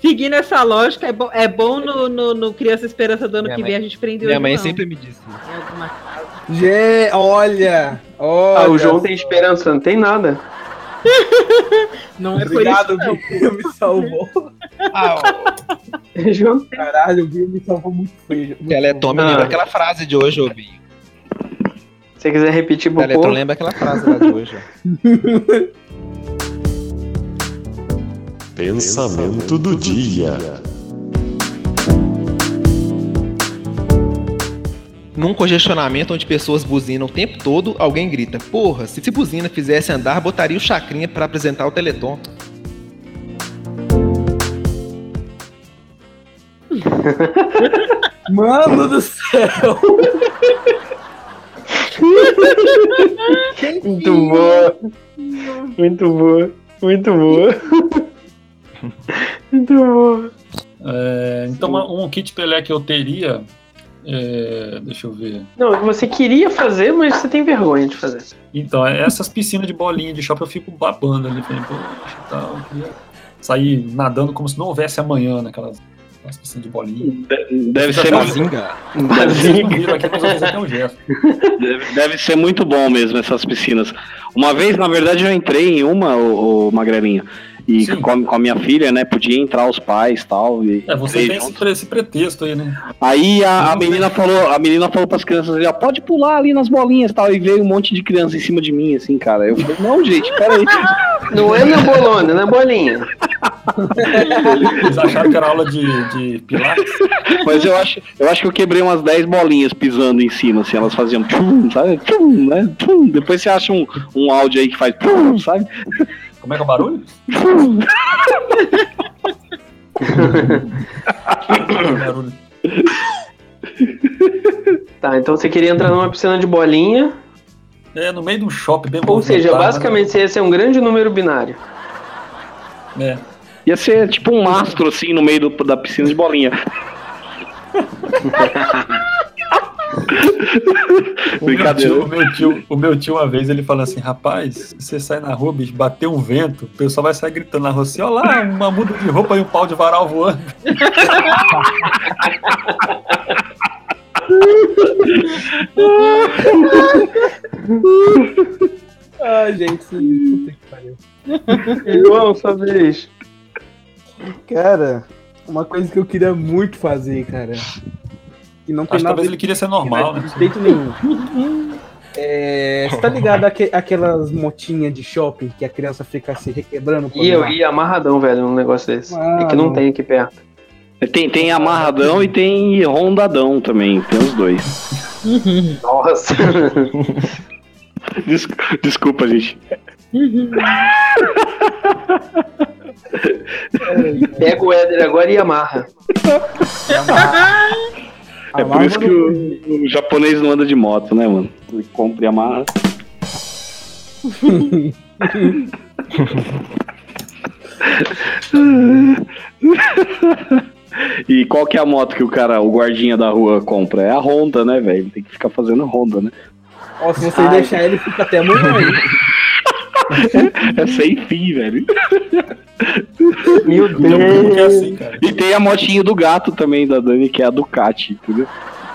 Seguindo essa lógica, é bom, é bom no, no, no Criança Esperança do ano Minha que mãe- vem a gente prendeu Minha mãe João sempre me disse isso. Gê, olha, olha. Ah, o João tem esperança, não tem nada. Não é por Obrigado, isso, não. Bia, me salvou. João Caralho, o Bia me salvou muito feio. muito Teleton me Ah. lembra aquela frase de hoje, ô Binho. Se você quiser repetir pro Teleton povo. lembra aquela frase lá de hoje. Pensamento do dia. Num congestionamento onde pessoas buzinam o tempo todo, alguém grita: Porra, se buzina fizesse andar, botaria o Chacrinha pra apresentar o Teleton. Mano do céu! Muito boa. Muito boa. Muito boa. Muito boa. É, então, uma- um kit Pelé que eu teria. é, deixa eu ver. Não, você queria fazer, mas você tem vergonha de fazer. Então, é essas piscinas de bolinha de shopping eu fico babando ali. Falei, poxa, tal, eu queria sair nadando como se não houvesse amanhã naquelas, piscinas de bolinha. Deve ser, Bazinga. Aqui, um deve, deve ser muito bom mesmo essas piscinas. Uma vez, na verdade, eu entrei em uma, o, Magrelinho. E Sim. com a, com a minha filha, né? Podia entrar os pais e tal. E É, você tem esse, esse pretexto aí, né? Aí a, a menina falou, a menina falou pras crianças ali, ó, pode pular ali nas bolinhas e tal. E veio um monte de criança em cima de mim, assim, cara. Eu falei, não, gente, peraí. Não é na bolona, é na bolinha. Eles acharam que era aula de, de pilates. Mas eu acho, eu acho que eu quebrei umas 10 bolinhas pisando em cima, assim, elas faziam tchum, sabe? Tchum, né? Tchum. Depois você acha um, um áudio aí que faz tchum, sabe? Como é que é o barulho? barulho. Tá, então você queria entrar numa piscina de bolinha. É, no meio de um shopping bem Ou seja, movimentado, basicamente você ia ser um grande número binário. né? Ia ser tipo um mastro, assim, no meio do- da piscina de bolinha. O meu, Brincadeira. tio, o, meu tio, o meu tio, uma vez, ele falou assim: rapaz, se você sai na rua, bicho, bater um vento, o pessoal vai sair gritando na rua assim: ó lá, uma muda de roupa e um pau de varal voando. Ai, gente, puta que pariu. João, sua vez. Cara, uma coisa que eu queria muito fazer, cara. Que não tem Acho que nada talvez ele queria ser normal, né? de jeito nenhum. É, você tá ligado aque- aquelas motinhas de shopping que a criança fica se requebrando? por E eu ia amarradão, velho, num negócio desse. É que não Mano. tem aqui perto. Tem, tem amarradão e tem rondadão também, tem os dois. Nossa. Des- Desculpa, gente. Pega o Éder agora e amarra. É por isso que o, o japonês não anda de moto, né, mano? Ele compra e amarra. E qual que é a moto que o cara, o guardinha da rua compra? É a Honda, né, velho? Tem que ficar fazendo Honda, né? Ó, se você deixar ele, fica até amanhã aí. É sem fim, velho. Meu que é Deus. assim, cara? E tem a motinha do gato também da Dani, que é a Ducati, entendeu?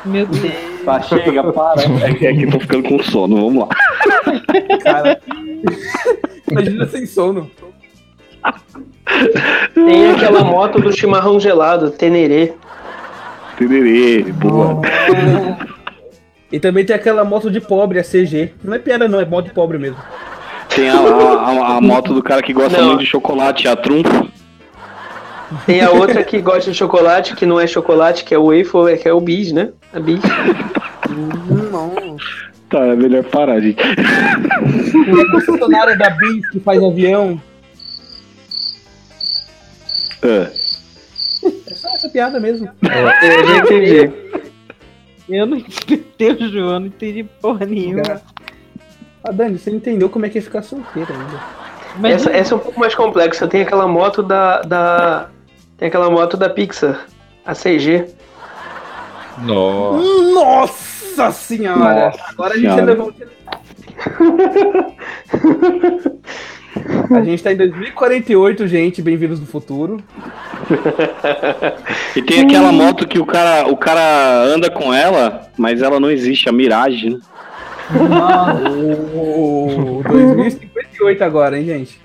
Meu Deus. Tá, chega, para. É, que- é que tô ficando com sono, vamos lá. Cara. Imagina sem sono. Tem aquela moto do chimarrão gelado, Tenerê. Tererê, boa. E também tem aquela moto de pobre, a CG. Não é piada não, é moto de pobre mesmo. Tem a, a- a moto do cara que gosta Não. muito de chocolate, a Trunfo. Tem a outra que gosta de chocolate, que não é chocolate, que é o waffle, que é o bis, né? A bis. Tá, é melhor parar, gente. Tem a concessionária da Bis que faz avião. Ah, É só essa piada mesmo. Eu já entendi. Eu não entendi, João, não entendi porra nenhuma. Ah, Dani, você entendeu como é que é ficar solteiro ainda. Mas Essa, essa é um pouco mais complexa. Tem aquela moto da. da tem aquela moto da Pixar, a CG. Nossa. Nossa senhora! Nossa Agora a gente senhora. levou. A gente tá em 2048, gente. Bem-vindos do futuro. E tem aquela moto que o cara, o cara anda com ela, mas ela não existe, a Mirage, né? O 2058 agora, hein, gente?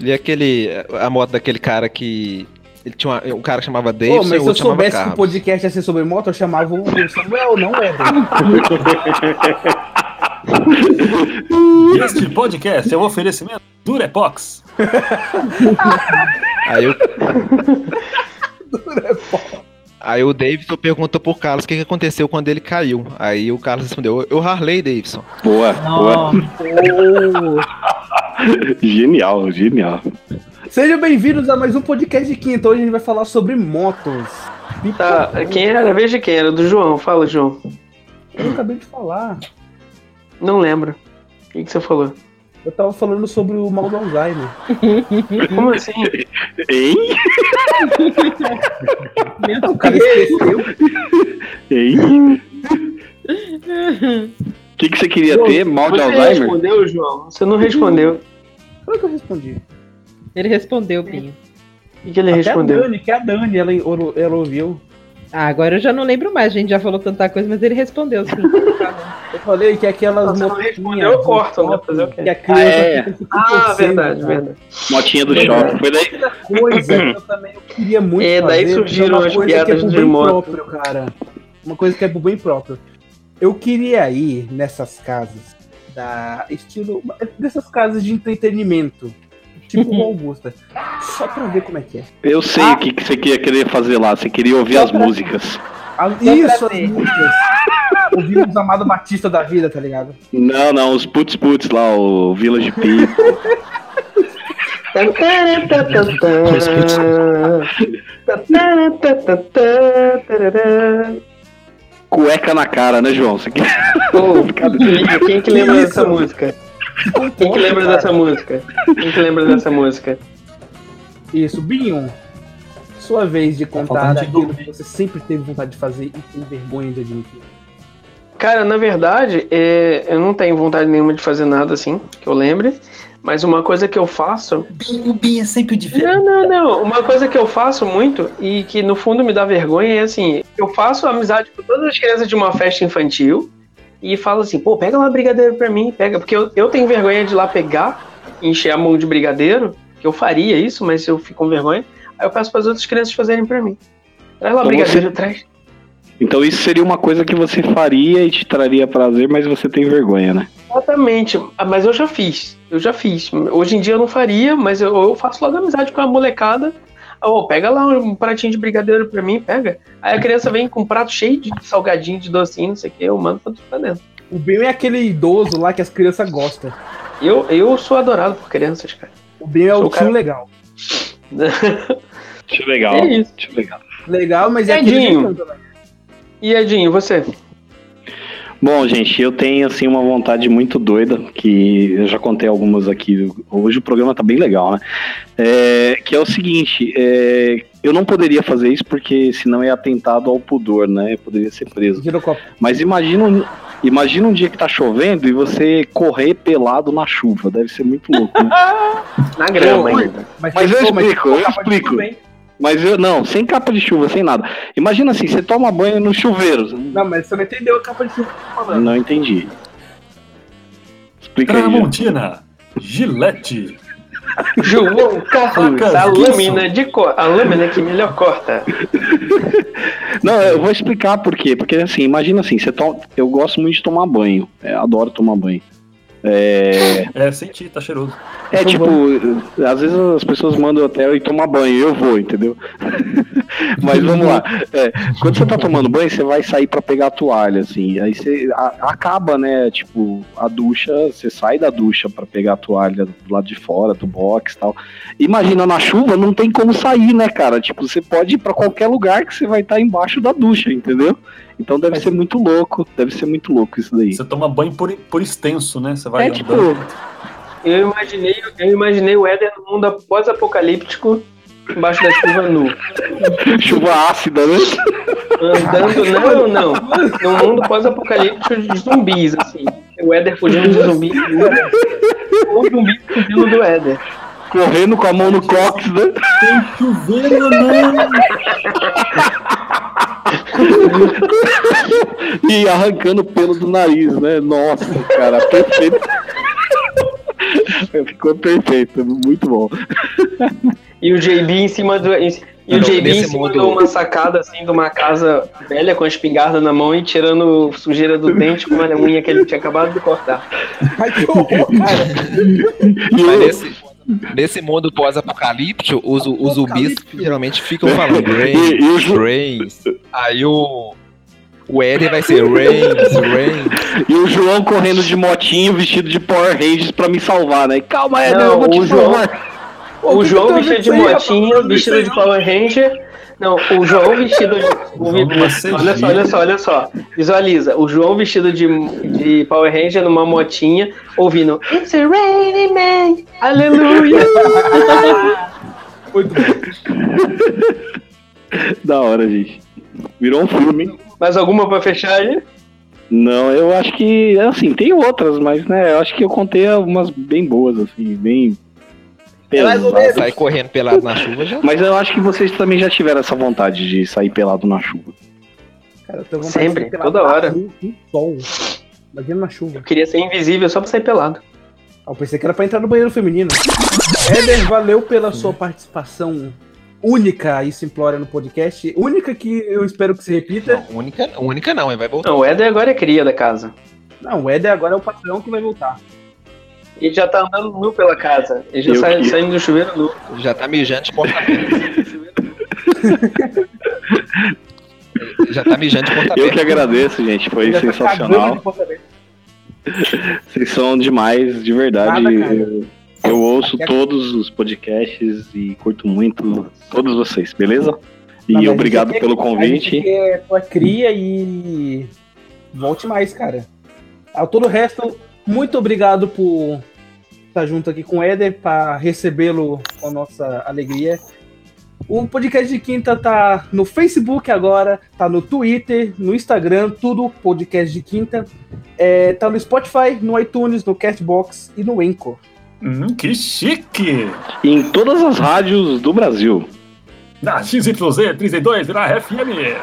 E aquele. A moto daquele cara que. Ele tinha uma- um cara que chamava Pô, Davidson mas e se eu o outro chamava soubesse que o podcast ia ser sobre moto, eu chamava o Samuel, não é? Este podcast é um oferecimento Durepox. Aí o. Aí o Davidson perguntou pro Carlos o que, que aconteceu quando ele caiu. Aí o Carlos respondeu: Eu Harley, Davidson. Boa, boa. Genial, genial. Sejam bem-vindos a mais um podcast de quinta. Hoje a gente vai falar sobre motos. Tá, quem era? Veja quem era, do João. Fala, João. Eu acabei de falar. Não lembro. O que, que você falou? Eu tava falando sobre o mal do Alzheimer. Como assim? Hein? O cara esqueceu. Hein? O que, que você queria ter? Mal de Você Alzheimer? respondeu, João? Você não respondeu. Como é que eu respondi? Ele respondeu, Pinho. O que, que ele Até respondeu? a Dani, que é a Dani, ela, ela ouviu. Ah, agora eu já não lembro mais, a gente já falou tanta coisa, mas ele respondeu sim. Eu falei que aquelas não motinhas eu corto, né? Fazer o quê? Que a criança Ah, é. fica se Ah, verdade, né? verdade. Motinha do shopping. Foi daí? Outra coisa que eu também eu queria muito É, daí fazer, surgiram é uma as coisa que é piadas de bem moto. próprio, cara. Uma coisa que é bem próprio. Eu queria ir nessas casas da estilo dessas casas de entretenimento, tipo o Augusta, só pra ver como é que é. Eu sei o que, que você queria querer fazer lá. Você queria ouvir Só as pra- músicas. A- pra isso, as músicas. Ouvir os Amado Batista da vida, tá ligado? Não, não, os putz putz lá, o Village People. Cueca na cara, né, João? Você quer... Pô, quem que lembra dessa isso? Quem que lembra Cara. dessa música? Quem que lembra dessa música? Isso, Binho. Sua vez de contar de daquilo dormir. que você sempre teve vontade de fazer e tem vergonha de admitir. Cara, na verdade, é, eu não tenho vontade nenhuma de fazer nada assim, que eu lembre. Mas uma coisa que eu faço. O Bin é sempre diferente. Não, não, não. Uma coisa que eu faço muito e que no fundo me dá vergonha é assim: eu faço amizade com todas as crianças de uma festa infantil e falo assim, pô, pega lá brigadeiro pra mim, pega. Porque eu, eu tenho vergonha de ir lá pegar, encher a mão de brigadeiro, que eu faria isso, mas eu fico com vergonha. Aí eu peço para as outras crianças fazerem pra mim. Traz lá Então brigadeiro, traz. Então isso seria uma coisa que você faria e te traria prazer, mas você tem vergonha, né? Exatamente, Ah, mas eu já fiz, eu já fiz. Hoje em dia eu não faria, mas eu, eu faço logo amizade com a molecada. Ô, pega lá um pratinho de brigadeiro pra mim, pega. Aí a criança vem com um prato cheio de salgadinho, de docinho, não sei o que, eu mando tudo pra dentro. O Binho é aquele idoso lá que as crianças gostam. Eu, eu sou adorado por crianças, cara. O Binho é o tio legal. Acho legal. É isso. Acho legal. Legal, mas é Edinho. E Edinho, você? Bom, gente, eu tenho assim uma vontade muito doida, que eu já contei algumas aqui. Hoje o programa tá bem legal, né? É, que é o seguinte, é, eu não poderia fazer isso porque senão é atentado ao pudor, né? Eu poderia ser preso. Mas imagina, um- imagina um dia que tá chovendo e você correr pelado na chuva. Deve ser muito louco. Né? Na grama ainda. Mas tem- eu pô, explico, que eu colocar pra explico. Mas eu não, sem capa de chuva, sem nada. Imagina assim, você toma banho no chuveiro. Não, mas você não entendeu a capa de chuva que eu tô falando. Não entendi. Explica aí. Tramontina, Gillette. João Carlos, a lâmina de cor, a lâmina que melhor corta. Não, eu vou explicar por quê. Porque assim, imagina assim, você toma, eu gosto muito de tomar banho. É, adoro tomar banho. É, É, senti, tá cheiroso. é tipo, às vezes as pessoas mandam até eu ir tomar banho, eu vou, entendeu? Mas vamos lá. É, quando você tá tomando banho, você vai sair pra pegar a toalha, assim. Aí você a- acaba, né? Tipo, a ducha, você sai da ducha pra pegar a toalha do lado de fora, do box e tal. Imagina na chuva, não tem como sair, né, cara? Tipo, você pode ir pra qualquer lugar que você vai estar embaixo da ducha, entendeu? Então deve ser muito louco, deve ser muito louco isso daí. Você toma banho por, por extenso, né? Você vai É andando. tipo, Eu imaginei, eu imaginei o Éder no mundo pós-apocalíptico, embaixo da chuva nu. chuva ácida, né? Andando, não, não. No mundo pós-apocalíptico de zumbis, assim. O Éder fugindo de zumbis. O zumbi fugindo do Éder. Correndo com a mão no cox, né? Chuveiro, não! e arrancando pelo do nariz, né? Nossa, cara, perfeito. Ficou perfeito, muito bom. E o JB em cima do. em- E o Não, JB em cima mundo- de uma sacada assim de uma casa velha com a espingarda na mão e tirando sujeira do dente com uma unha que ele tinha acabado de cortar. Ai, que horror, cara. Mas nesse, mundo pós-apocalíptico, os, os zumbis geralmente ficam falando E- Rains, e o Ju- Rains. Aí o. O Éder vai ser Rains, Rains. E o João correndo de motinho, vestido de Power Rangers pra me salvar, né? Calma aí, Não, eu vou te o João-. O João ver vestido de rapaz? vestido de Power Ranger. Não, o João vestido de. o- João olha só, olha só, olha só. Visualiza. O João vestido de, de Power Ranger numa motinha, ouvindo It's a rainy man, aleluia. Muito bom. Da hora, gente. Virou um filme. Mais alguma pra fechar aí? Não, eu acho que, assim, tem outras, mas, né, eu acho que eu contei umas bem boas, assim, bem... ou pesadas. Sai correndo pelado na chuva já. Mas eu acho que vocês também já tiveram essa vontade de sair pelado na chuva. Cara, eu Sempre, toda pelado hora. No sol. Imagina na chuva. Eu queria ser invisível só pra sair pelado. Ah, eu pensei que era pra entrar no banheiro feminino. Éder, valeu pela sua participação única e simplória no podcast. Única que eu espero que se repita. Não, única, única não, ele vai voltar. Não, o Éder agora é cria da casa. Não, o Éder agora é o patrão que vai voltar. Ele já tá andando nu pela casa. Ele já sai, que- saindo do chuveiro nu. Já tá mijando de porta Já tá mijando de porta Eu que agradeço, gente, foi Já tá sensacional. Vocês são demais, de verdade. Nada, eu, eu ouço todos os podcasts e curto muito todos vocês, beleza? E mas obrigado a gente pelo quer- A convite. quer tua cria e volte mais, cara. Ao todo o resto, muito obrigado por estar junto aqui com o Éder para recebê-lo com a nossa alegria. O podcast de quinta tá no Facebook agora, tá no Twitter, no Instagram, tudo podcast de quinta. É, tá no Spotify, no iTunes, no Castbox e no Anchor. Hum, que chique! Em todas as rádios do Brasil. Na XYZ 32 virar FM.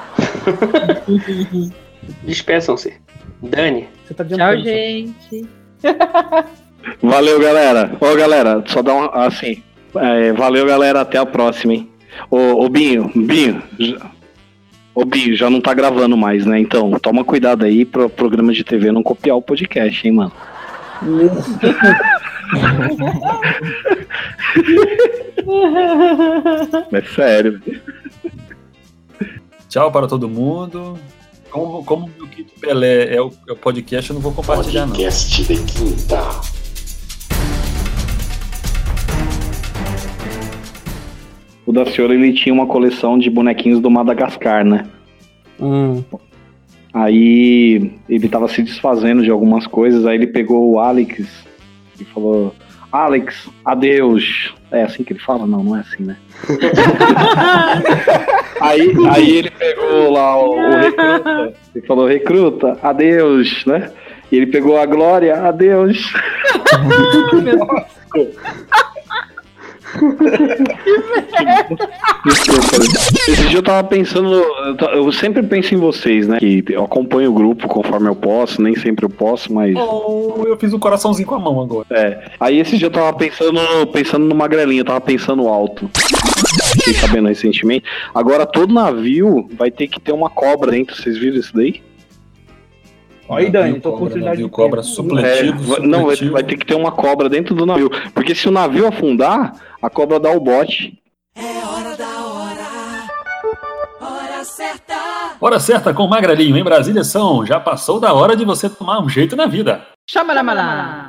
Despeçam-se. Dani. Você tá Tchau, gente. Valeu, galera. Ó, galera, só dá um. Assim. é, valeu, galera. Até a próxima, hein? Ô, ô Binho, Binho. já- Ô, Binho, já não tá gravando mais, né? Então, toma cuidado aí pro programa de TV não copiar o podcast, hein, mano? É sério. Tchau para todo mundo. Como, como o meu kit Pelé é o, é o podcast, eu não vou compartilhar, não. Podcast de quinta. O da senhora, ele tinha uma coleção de bonequinhos do Madagascar, né? Hum. Aí ele tava se desfazendo de algumas coisas, aí ele pegou o Alex e falou: Alex, adeus. É assim que ele fala? Não, não é assim, né? aí, aí ele pegou lá o, o recruta e falou: recruta, adeus, né? E ele pegou a Glória, adeus. Desculpa. Esse dia eu tava pensando. eu sempre penso em vocês, né? Que eu acompanho o grupo conforme eu posso, nem sempre eu posso, mas. Oh, eu fiz um coraçãozinho com a mão agora. É. Aí esse dia eu tava pensando, pensando no magrelinho, eu tava pensando alto. Fiquei sabendo recentemente. Agora todo navio vai ter que ter uma cobra dentro, vocês viram isso daí? Aí, Dani, tua cobra, oportunidade navio de cobra supletivo, É, vai- não, vai, supletivo. vai ter que ter uma cobra dentro do navio. Porque se o navio afundar, a cobra dá o bote. Hora certa com o Magrelinho. Em Brasília são. Já passou da hora de você tomar um jeito na vida. Chama lá, malá.